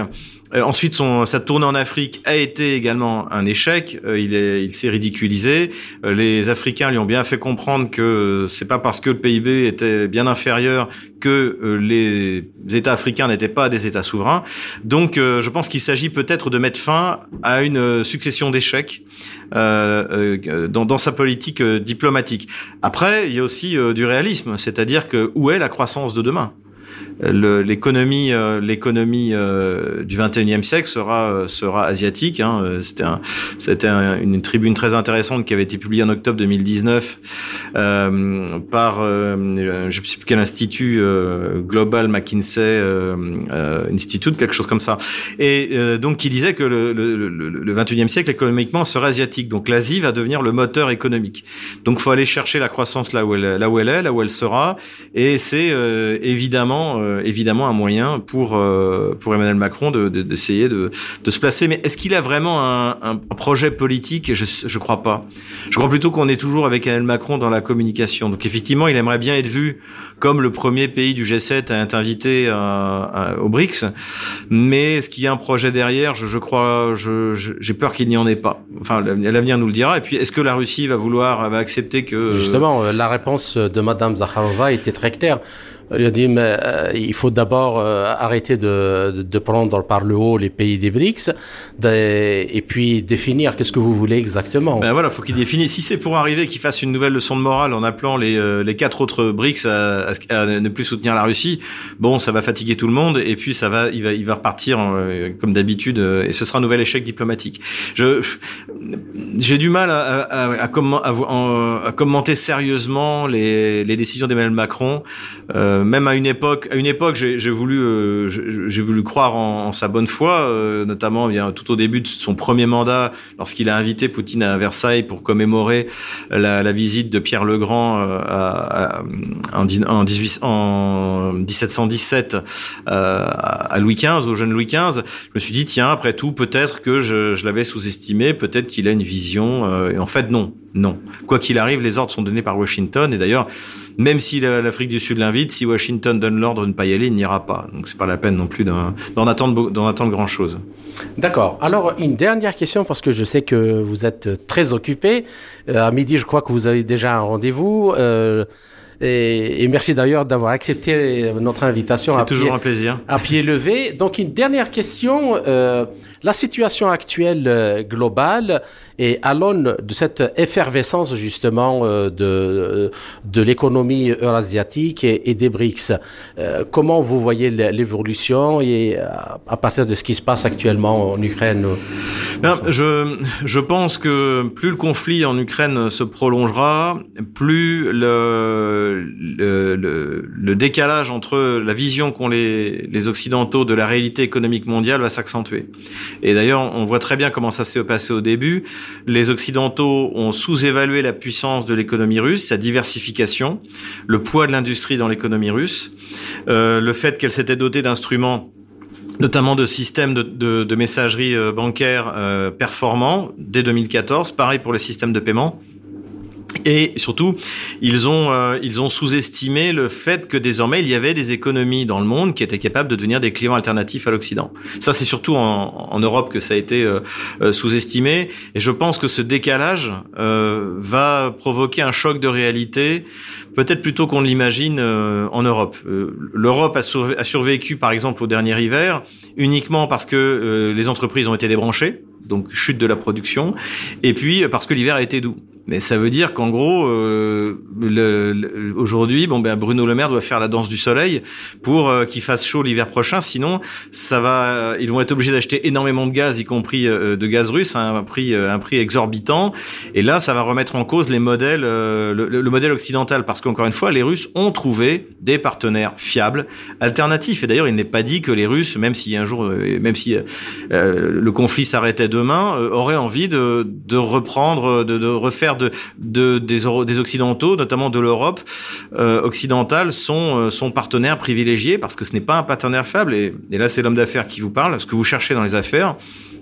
Euh, ensuite, son, sa tournée en Afrique a été également un échec. Euh, il il s'est ridiculisé. Euh, les Africains lui ont bien fait comprendre que c'est pas parce que le PIB était bien inférieur que euh, les États africains n'étaient pas des États souverains. Donc, euh, je pense qu'il s'agit peut-être de mettre fin à une euh, succession d'échecs dans, dans, sa politique diplomatique. Après, il y a aussi du réalisme, c'est-à-dire que où est la croissance de demain? L'économie l'économie du 21e siècle sera sera asiatique. Hein. C'était un, c'était une tribune très intéressante qui avait été publiée en octobre 2019 par je ne sais plus quel institut Global McKinsey Institute, quelque chose comme ça. Et donc qui disait que le, le, le, le 21e siècle économiquement serait asiatique. Donc l'Asie va devenir le moteur économique. Donc faut aller chercher la croissance là où elle, là où elle est, là où elle sera. Et c'est euh, évidemment, euh, évidemment un moyen pour euh, pour Emmanuel Macron d'essayer de, de, de, se placer. Mais est-ce qu'il a vraiment un, un, projet politique? Je je crois pas. Je crois plutôt qu'on est toujours avec Emmanuel Macron dans la communication. Donc effectivement, il aimerait bien être vu comme le premier pays du G7 à être invité au BRICS. Mais est-ce qu'il y a un projet derrière? Je, je crois, j'ai peur qu'il n'y en ait pas. Enfin, l'avenir nous le dira. Et puis, est-ce que la Russie va vouloir, va accepter que justement la réponse de Madame Zakharova était très claire. Il a dit, mais euh, il faut d'abord euh, arrêter de, de, prendre par le haut les pays des BRICS et puis définir qu'est-ce que vous voulez exactement. Ben voilà, faut qu'il définisse. Si c'est pour arriver qu'il fasse une nouvelle leçon de morale en appelant les, euh, les quatre autres BRICS à, à, ne plus soutenir la Russie, bon, ça va fatiguer tout le monde et puis ça va, il va, il va repartir comme d'habitude et ce sera un nouvel échec diplomatique. Je, j'ai du mal à, à, à, à, commenter sérieusement les, les décisions d'Emmanuel Macron. Euh, euh, même à une époque, à une époque, j'ai voulu, euh, j'ai voulu croire en, en, sa bonne foi, euh, notamment bien tout au début de son premier mandat, lorsqu'il a invité Poutine à Versailles pour commémorer la, la visite de Pierre le Grand à, à, en, en, 18, en 1717 à Louis XV, au jeune Louis XV. Je me suis dit tiens, après tout, peut-être que je, je l'avais sous-estimé, peut-être qu'il a une vision. et en fait, non, non. Quoi qu'il arrive, les ordres sont donnés par Washington. Et d'ailleurs, même si l'Afrique du Sud l'invite, si Washington donne l'ordre de ne pas y aller, il n'ira pas. Donc c'est pas la peine non plus d'en attendre, attendre grand chose. D'accord. Alors une dernière question parce que je sais que vous êtes très occupé. Euh, à midi, je crois que vous avez déjà un rendez-vous. Euh, et, et, merci d'ailleurs d'avoir accepté notre invitation. C'est toujours un plaisir. À pied levé. Donc une dernière question. Euh, la situation actuelle euh, globale et à l'aune de cette effervescence justement euh, de, de l'économie eurasiatique et, et, des BRICS, euh, comment vous voyez l'évolution et à partir de ce qui se passe actuellement en Ukraine? Ben, je, je pense que plus le conflit en Ukraine se prolongera, plus le, le, le, le décalage entre la vision qu'ont les, les Occidentaux de la réalité économique mondiale va s'accentuer. Et d'ailleurs, on voit très bien comment ça s'est passé au début. Les Occidentaux ont sous-évalué la puissance de l'économie russe, sa diversification, le poids de l'industrie dans l'économie russe, euh, le fait qu'elle s'était dotée d'instruments notamment de systèmes de, de, de messagerie euh, bancaire euh, performants dès 2014, pareil pour les systèmes de paiement. Et surtout, ils ont euh, ils ont sous-estimé le fait que désormais il y avait des économies dans le monde qui étaient capables de devenir des clients alternatifs à l'Occident. Ça, c'est surtout en, en, Europe que ça a été euh, euh, sous-estimé. Et je pense que ce décalage euh, va provoquer un choc de réalité, peut-être plutôt qu'on l'imagine en Europe. L'Europe a, a, survécu, par exemple, au dernier hiver, uniquement parce que les entreprises ont été débranchées donc chute de la production, et puis parce que l'hiver a été doux. Mais ça veut dire qu'en gros, euh, aujourd'hui, bon ben Bruno Le Maire doit faire la danse du soleil pour euh, qu'il fasse chaud l'hiver prochain. Sinon, ça va, ils vont être obligés d'acheter énormément de gaz, y compris euh, de gaz russe, à un prix, euh, un prix exorbitant. Et là, ça va remettre en cause les modèles, le, le, modèle occidental, parce qu'encore une fois, les Russes ont trouvé des partenaires fiables, alternatifs. Et d'ailleurs, il n'est pas dit que les Russes, même si un jour, même si le conflit s'arrêtait demain, auraient envie de, de reprendre, de, de refaire de, de des, occidentaux, notamment de l'Europe euh, occidentale, sont euh, sont partenaires privilégiés parce que ce n'est pas un partenaire faible. Et, et là, c'est l'homme d'affaires qui vous parle. Ce que vous cherchez dans les affaires,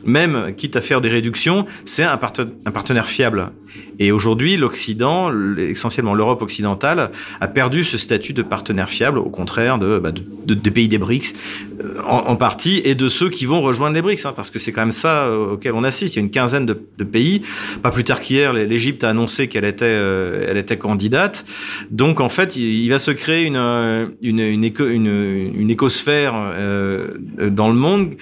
même quitte à faire des réductions, c'est un, partenaire fiable. Et aujourd'hui, l'Occident, essentiellement l'Europe occidentale, a perdu ce statut de partenaire fiable, au contraire de, bah, de, de des pays des BRICS, euh, en, partie, et de ceux qui vont rejoindre les BRICS, hein, parce que c'est quand même ça auquel on assiste. Il y a une quinzaine de, pays. Pas plus tard qu'hier, l'Égypte a annoncé qu'elle était, euh, elle était candidate. Donc en fait, il, va se créer une une une, éco, une, une écosphère euh, dans le monde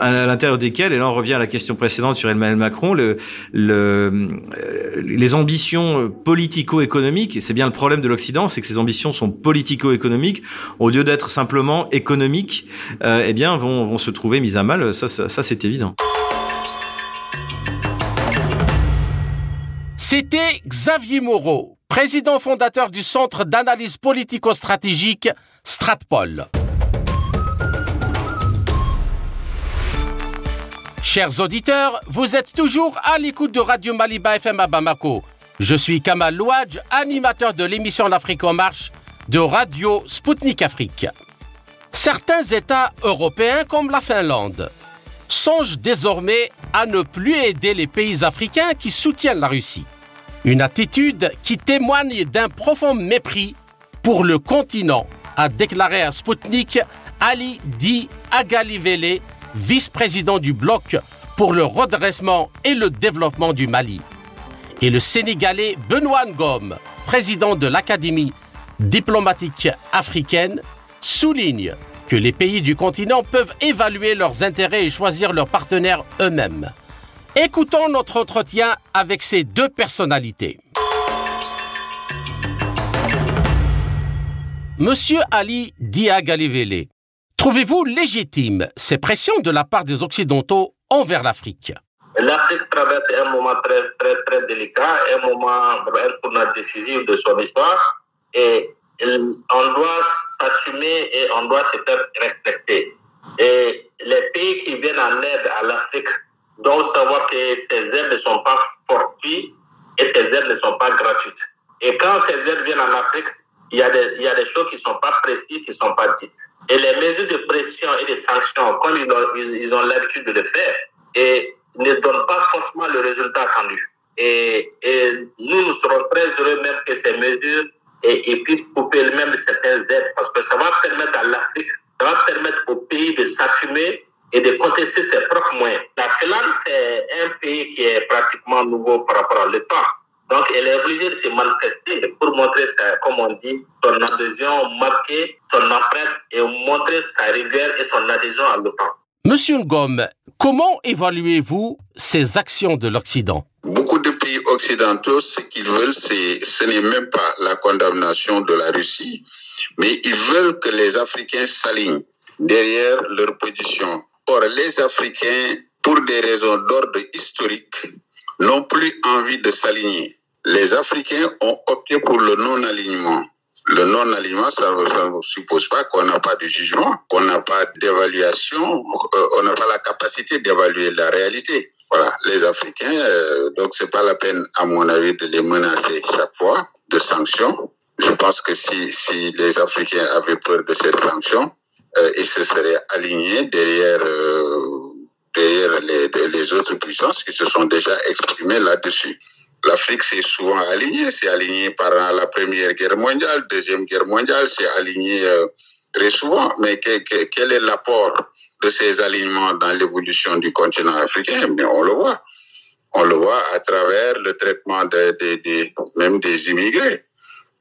à l'intérieur desquelles, on revient à la question précédente sur Emmanuel Macron, le les ambitions politico-économiques, et c'est bien le problème de l'Occident, c'est que ces ambitions sont politico-économiques au lieu d'être simplement économiques, eh bien vont, se trouver mises à mal. Ça, ça c'est évident. C'était Xavier Moreau, président fondateur du Centre d'analyse politico-stratégique Stratpol. Chers auditeurs, vous êtes toujours à l'écoute de Radio Maliba FM à Bamako. Je suis Kamal Louadj, animateur de l'émission L'Afrique en marche de Radio Sputnik Afrique. Certains États européens comme la Finlande songent désormais à ne plus aider les pays africains qui soutiennent la Russie. Une attitude qui témoigne d'un profond mépris pour le continent, a déclaré à Sputnik Ali Di Agalivele, vice-président du bloc pour le redressement et le développement du Mali. Et le Sénégalais Benoît Ngom, président de l'Académie diplomatique africaine, souligne que les pays du continent peuvent évaluer leurs intérêts et choisir leurs partenaires eux-mêmes. Écoutons notre entretien avec ces deux personnalités. Monsieur Ali Diagalivele, trouvez-vous légitime ces pressions de la part des Occidentaux envers l'Afrique? L'Afrique traverse un moment très, très, très délicat, un moment, tournant décisif de son histoire, et on doit s'assumer et on doit se faire respecter. Et les pays qui viennent en aide à l'Afrique doivent savoir que ces aides ne sont pas fortuites et ces aides ne sont pas gratuites. Et quand ces aides viennent en Afrique, il y a des, il y a des choses qui ne sont pas précises, qui ne sont pas dites. Et les mesures de pression et de sanctions, comme ils ont, ils ont l'habitude de le faire, et ne donnent pas forcément le résultat attendu. Et, et nous, nous serons très heureux même que ces mesures et, et puissent couper même certaines aides, parce que ça va permettre à l'Afrique, ça va permettre au pays de s'assumer et de contester ses propres moyens. La Finlande, c'est un pays qui est pratiquement nouveau par rapport à l'État. Donc, elle est obligée de se manifester pour montrer, sa, comme on dit, son adhésion, marquer son empreinte et montrer sa rigueur et son adhésion à l'OTAN. Monsieur Ngom, comment évaluez-vous ces actions de l'Occident? Beaucoup de pays occidentaux, ce qu'ils veulent, ce n'est même pas la condamnation de la Russie, mais ils veulent que les Africains s'alignent derrière leur position Or, les Africains, pour des raisons d'ordre historique, n'ont plus envie de s'aligner. Les Africains ont opté pour le non-alignement. Le non-alignement, ça ne suppose pas qu'on n'a pas de jugement, qu'on n'a pas d'évaluation, euh, on n'a pas la capacité d'évaluer la réalité. Voilà, les Africains, euh, donc c'est pas la peine, à mon avis, de les menacer chaque fois de sanctions. Je pense que si, si les Africains avaient peur de ces sanctions, euh, ils se seraient alignés derrière, derrière les, les, autres puissances qui se sont déjà exprimées là-dessus. L'Afrique s'est souvent alignée, c'est aligné par la Première Guerre mondiale, Deuxième Guerre mondiale, c'est aligné euh, très souvent. Mais que, que, quel est l'apport de ces alignements dans l'évolution du continent africain? Mais on le voit. On le voit à travers le traitement de, de, de, même des immigrés.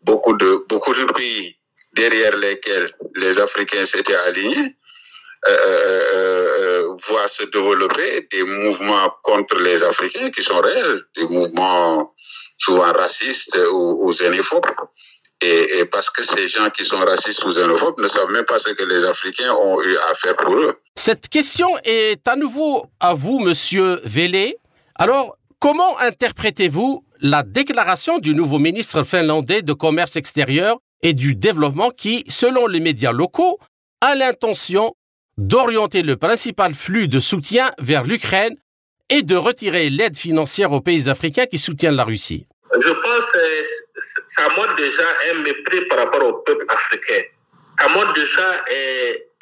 Beaucoup de, beaucoup de pays derrière lesquels les Africains s'étaient alignés, euh, euh, euh, voient se développer des mouvements contre les Africains qui sont réels, des mouvements souvent racistes ou, ou xénophobes. Et, et, parce que ces gens qui sont racistes ou xénophobes ne savent même pas ce que les Africains ont eu à faire pour eux. Cette question est à nouveau à vous, Monsieur Vélé. Alors, comment interprétez-vous la déclaration du nouveau ministre finlandais de Commerce extérieur et du développement qui, selon les médias locaux, a l'intention d'orienter le principal flux de soutien vers l'Ukraine et de retirer l'aide financière aux pays africains qui soutiennent la Russie. Je pense que ça montre déjà un mépris par rapport au peuple africain. Ça montre déjà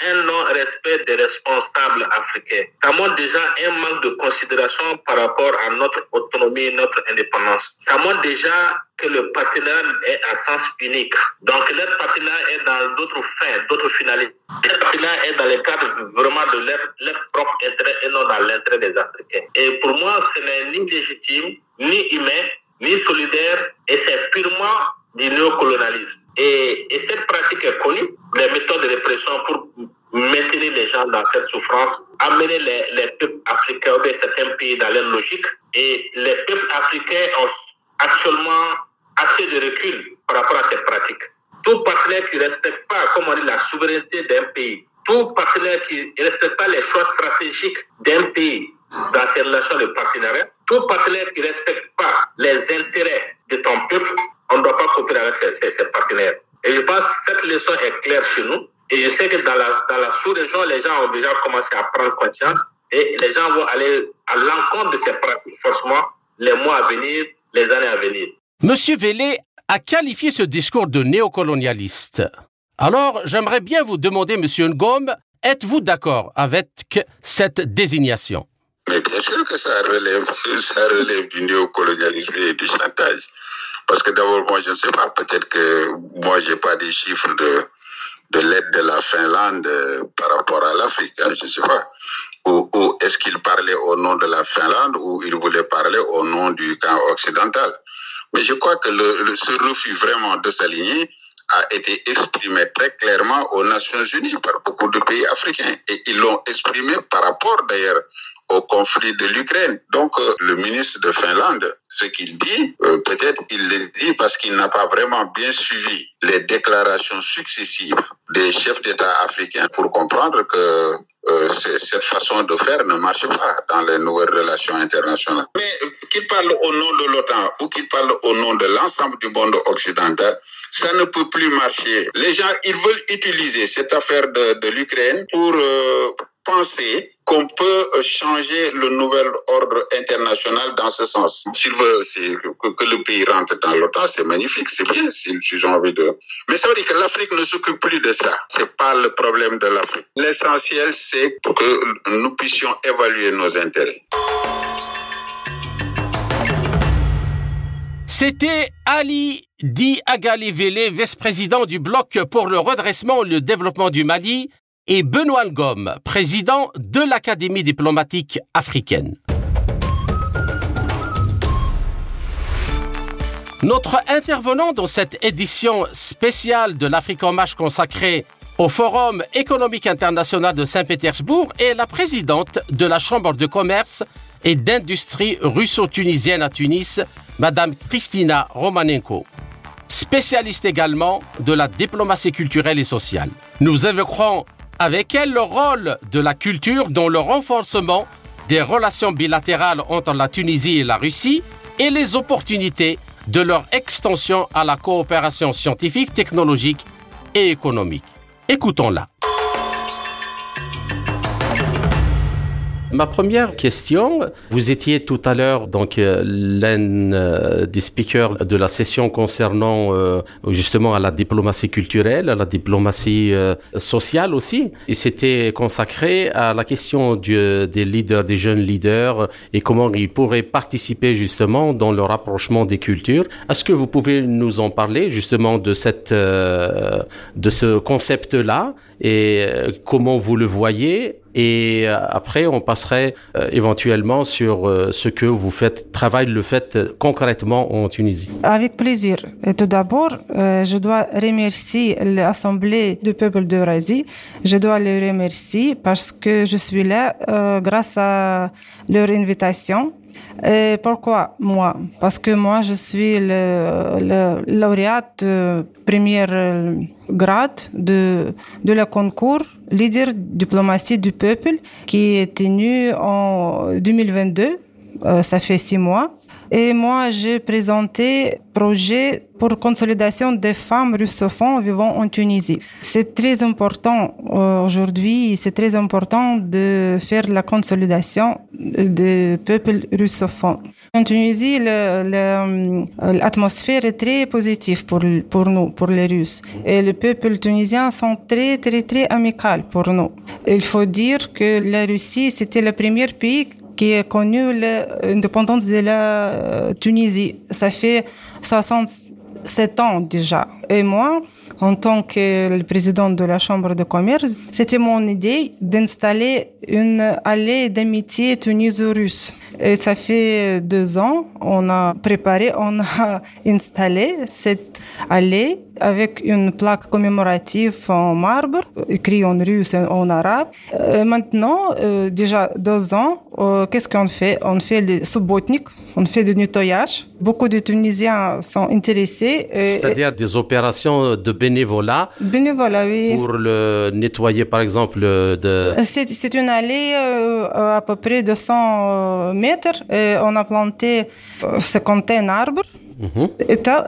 un non-respect des responsables africains. Ça montre déjà un manque de considération par rapport à notre autonomie, notre indépendance. Ça montre déjà que le partenariat est à sens unique. Donc, leur partenariat est dans d'autres fins, d'autres finalités. Leur partenariat est dans le cadre vraiment de leur, leur propre intérêt et non dans l'intérêt des Africains. Et pour moi, ce n'est ni légitime, ni humain, ni solidaire, et c'est purement du néocolonialisme. Et, et, cette pratique est connue, les méthodes de répression pour maintenir les gens dans cette souffrance, amener les, les peuples africains ou certains pays dans leur logique. Et les peuples africains ont actuellement assez de recul par rapport à cette pratique. Tout partenaire qui ne respecte pas, comme on la souveraineté d'un pays, tout partenaire qui ne respecte pas les choix stratégiques d'un pays dans ses relations de partenariat, tout partenaire qui ne respecte pas les intérêts de ton peuple, on ne doit pas coopérer avec ses, ses, partenaires. Et je pense que cette leçon est claire chez nous. Et je sais que dans la, dans la sous-région, les gens ont déjà commencé à prendre conscience et les gens vont aller à l'encontre de ces pratiques, forcément, les mois à venir, les années à venir. Monsieur Vélé a qualifié ce discours de néocolonialiste. Alors, j'aimerais bien vous demander, Monsieur Ngom, êtes-vous d'accord avec cette désignation? Mais bien sûr que ça relève, ça relève du néocolonialisme et du chantage. Parce que d'abord, moi, je ne sais pas, peut-être que moi, j'ai pas des chiffres de, de l'aide de la Finlande euh, par rapport à l'Afrique, hein, je ne sais pas. Ou, ou est-ce qu'il parlait au nom de la Finlande ou il voulait parler au nom du camp occidental? Mais je crois que le, ce refus vraiment de s'aligner a été exprimé très clairement aux Nations Unies par beaucoup de pays africains. Et ils l'ont exprimé par rapport d'ailleurs au conflit de l'Ukraine. Donc euh, le ministre de Finlande, ce qu'il dit, euh, peut-être il le dit parce qu'il n'a pas vraiment bien suivi les déclarations successives des chefs d'État africains pour comprendre que euh, cette façon de faire ne marche pas dans les nouvelles relations internationales. Mais qu'il parle au nom de l'OTAN ou qu'il parle au nom de l'ensemble du monde occidental, ça ne peut plus marcher. Les gens, ils veulent utiliser cette affaire de, l'Ukraine pour penser qu'on peut changer le nouvel ordre international dans ce sens. S'ils veulent que, que, le pays rentre dans l'OTAN, c'est magnifique, c'est bien s'ils ont envie de... Mais ça veut dire que l'Afrique ne s'occupe plus de ça. C'est pas le problème de l'Afrique. L'essentiel, c'est que nous puissions évaluer nos intérêts. C'était Ali Di Agalivele, vice-président du Bloc pour le redressement et le développement du Mali, et Benoît Ngom, président de l'Académie diplomatique africaine. Notre intervenant dans cette édition spéciale de l'Afrique en marche consacrée au Forum économique international de Saint-Pétersbourg est la présidente de la Chambre de commerce et d'industrie russo-tunisienne à Tunis, Madame Christina Romanenko, spécialiste également de la diplomatie culturelle et sociale. Nous évoquerons avec elle le rôle de la culture dans le renforcement des relations bilatérales entre la Tunisie et la Russie et les opportunités de leur extension à la coopération scientifique, technologique et économique. Écoutons-la. Ma première question, vous étiez tout à l'heure donc euh, l'un euh, des speakers de la session concernant euh, justement à la diplomatie culturelle, à la diplomatie euh, sociale aussi, et c'était consacré à la question du, des leaders, des jeunes leaders et comment ils pourraient participer justement dans le rapprochement des cultures. Est-ce que vous pouvez nous en parler justement de cette euh, de ce concept-là? Et comment vous le voyez? Et après on passerait euh, éventuellement sur euh, ce que vous faites, travail le faites concrètement en Tunisie. Avec plaisir. Et tout d'abord, euh, je dois remercier l'Assemblée du peuple d'Eurasie. Je dois les remercier parce que je suis là grâce à leur invitation. Pourquoi moi? Parce que moi, je suis le, le lauréate de première grade de, de le concours leader diplomatie du peuple qui est tenu en 2022. Euh, ça fait six mois. Et moi, j'ai présenté projet pour consolidation des femmes russophones vivant en Tunisie. C'est très important euh, aujourd'hui, c'est très important de faire la consolidation des peuples russophones. En Tunisie, l'atmosphère est très positive pour, pour nous, pour les Russes. Et les peuples tunisiens sont très, très, très amicaux pour nous. Il faut dire que la Russie, c'était le premier pays qui a connu l'indépendance de la Tunisie. Ça fait 67 ans déjà. Et moi, en tant que président de la Chambre de commerce, c'était mon idée d'installer une allée d'amitié tuniso-russe. Et ça fait deux ans, on a préparé, on a [LAUGHS] installé cette allée avec une plaque commémorative en marbre, écrit en russe et en arabe. Euh, maintenant, euh, déjà deux ans, euh, qu'est-ce qu'on fait? On fait le subbotnik, on fait du nettoyage. Beaucoup de Tunisiens sont intéressés. C'est-à-dire des opérations de bénévolat Bénévolat, oui. Pour le nettoyer, par exemple, de... C'est une allée à peu près de 100 mètres. Et on a planté 50 arbres. Mhm.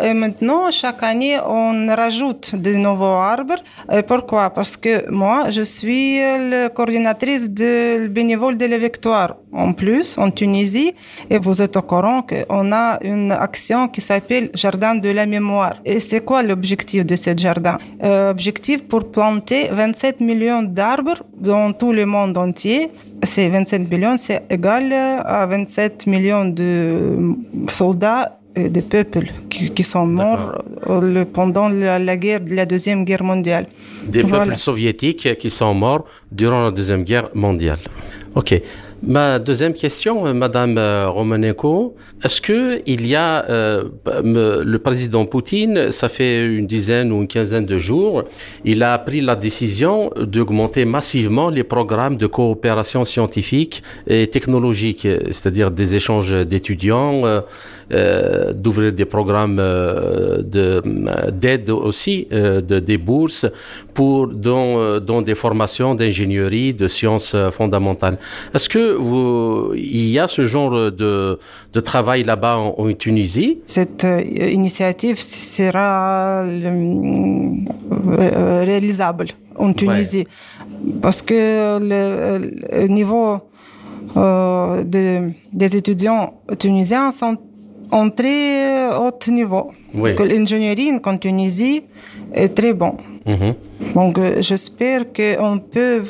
Et, maintenant, chaque année, on rajoute de nouveaux arbres. Et pourquoi? Parce que moi, je suis la coordinatrice de bénévole de la Victoire. En plus, en Tunisie, et vous êtes au courant qu'on a une action qui s'appelle Jardin de la mémoire. Et c'est quoi l'objectif de ce jardin? Euh, Objectif pour planter 27 millions d'arbres dans tout le monde entier c'est 27 millions, c'est égal à 27 millions de soldats des peuples qui, sont morts euh, pendant la, guerre, la deuxième guerre mondiale. Des peuples soviétiques qui sont morts durant la deuxième guerre mondiale. Ok. Ma deuxième question, euh, Madame euh, Romanenko, est-ce que il y a euh, le président Poutine, ça fait une dizaine ou une quinzaine de jours, il a pris la décision d'augmenter massivement les programmes de coopération scientifique et technologique, c'est-à-dire des échanges d'étudiants, euh, d'ouvrir des programmes de d'aide aussi, de, des bourses pour dans, dans des formations d'ingénierie, de sciences fondamentales. Est-ce que vous, il y a ce genre de, de travail là-bas en, Tunisie? Cette euh, initiative sera euh, réalisable en Tunisie. Parce que le, niveau euh, des étudiants tunisiens sont en très haut niveau. Parce que l'ingénierie en Tunisie est très bon. Mhm. Donc, j'espère qu'on peut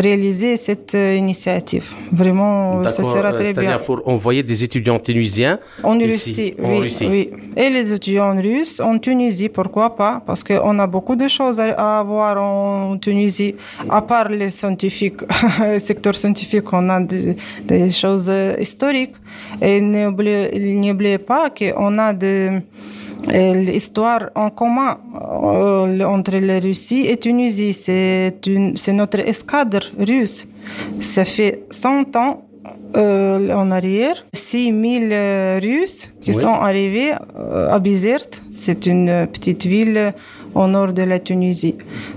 réaliser cette euh, initiative. Vraiment, ce sera très bien. C'est-à-dire pour envoyer des étudiants tunisiens en Russie, oui, oui. Et les étudiants russes en Tunisie, pourquoi pas? Parce qu'on a beaucoup de choses à, avoir en Tunisie, à part les scientifiques, [LAUGHS] le secteur scientifique, on a des, choses euh, historiques. Et n'oubliez pas qu'on a de l'histoire en commun euh, entre la Russie et Tunisie. C'est notre escadre russe. Ça fait 100 ans euh, en arrière, 6000 euh, Russes qui sont arrivés à Bizerte. C'est une petite ville au nord de la Tunisie.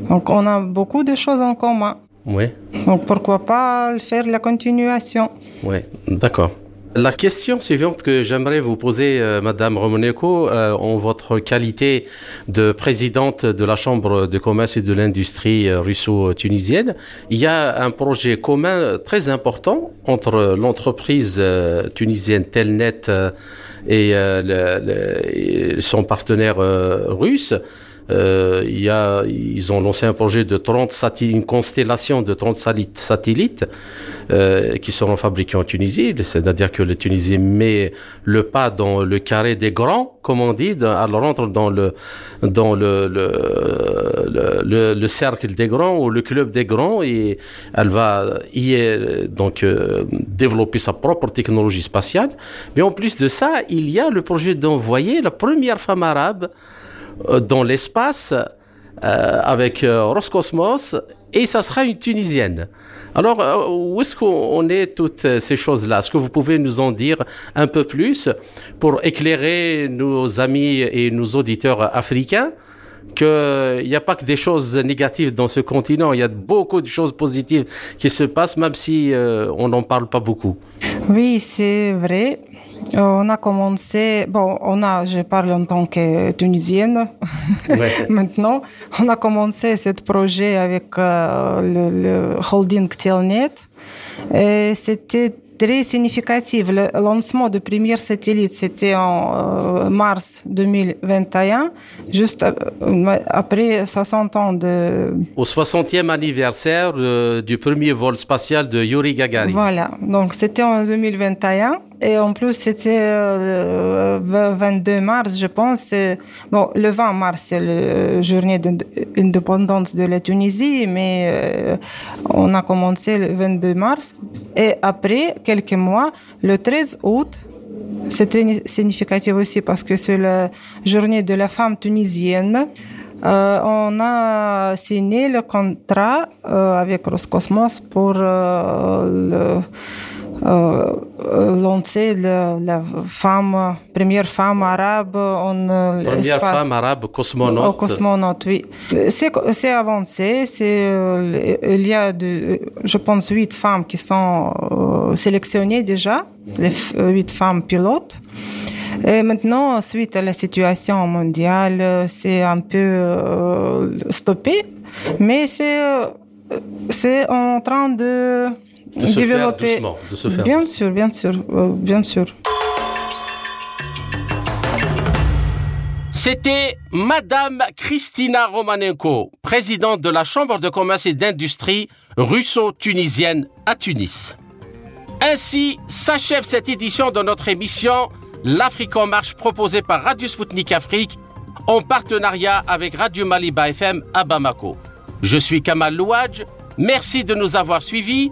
Donc on a beaucoup de choses en commun. Oui. Donc pourquoi pas faire la continuation? Oui, d'accord. La question suivante que j'aimerais vous poser, euh, Madame Romaneko, euh, en votre qualité de présidente de la Chambre de commerce et de l'industrie euh, russo-tunisienne, il y a un projet commun très important entre l'entreprise tunisienne Telnet et son partenaire russe. Euh, y a, ils ont lancé un projet de 30 satellites, une constellation de 30 satellites euh, qui seront fabriqués en Tunisie. C'est-à-dire que le Tunisie met le pas dans le carré des grands, comme on dit, elle rentre dans le dans le le, le, le, cercle des grands ou le club des grands et elle va y donc euh, développer sa propre technologie spatiale. Mais en plus de ça, il y a le projet d'envoyer la première femme arabe dans l'espace euh, avec euh, Roscosmos et ça sera une Tunisienne. Alors, où est-ce qu'on est toutes ces choses-là? Est-ce que vous pouvez nous en dire un peu plus pour éclairer nos amis et nos auditeurs africains qu'il n'y a pas que des choses négatives dans ce continent, il y a beaucoup de choses positives qui se passent, même si on n'en parle pas beaucoup? Oui, c'est vrai. On a commencé, bon, on a, je parle en tant que tunisienne [LAUGHS] maintenant, on a commencé ce projet avec euh, le, holding Telnet. Et c'était très significatif. Le lancement du premier satellite, c'était en euh, mars 2021, juste euh, après 60 ans de... Au 60e anniversaire du premier vol spatial de Yuri Gagarin. Voilà, donc c'était en 2021. Et en plus, c'était euh, le 22 mars, je pense. Bon, le 20 mars, c'est la journée d'indépendance de la Tunisie, mais euh, on a commencé le 22 mars. Et après, quelques mois, le 13 août, c'est très significatif aussi parce que c'est la journée de la femme tunisienne. Euh, on a signé le contrat euh, avec Roscosmos pour euh, le, euh, lancer le, la femme, première femme arabe en euh, Première femme arabe cosmonaute. Oh, cosmonaute, oui. C'est avancé. C'est il y a, de, je pense, huit femmes qui sont sélectionnées déjà, les huit femmes pilotes. Et maintenant, suite à la situation mondiale, c'est un peu euh, stoppé, mais c'est euh, c'est en train de, de se développer. Faire doucement, de se faire bien sûr, bien sûr, euh, bien sûr. C'était Madame Christina Romanenko, présidente de la Chambre de commerce et d'industrie russo-tunisienne à Tunis. Ainsi s'achève cette édition de notre émission l'Afrique en marche proposée par Radio Sputnik Afrique en partenariat avec Radio Maliba FM à Bamako. Je suis Kamal Louadj. Merci de nous avoir suivis,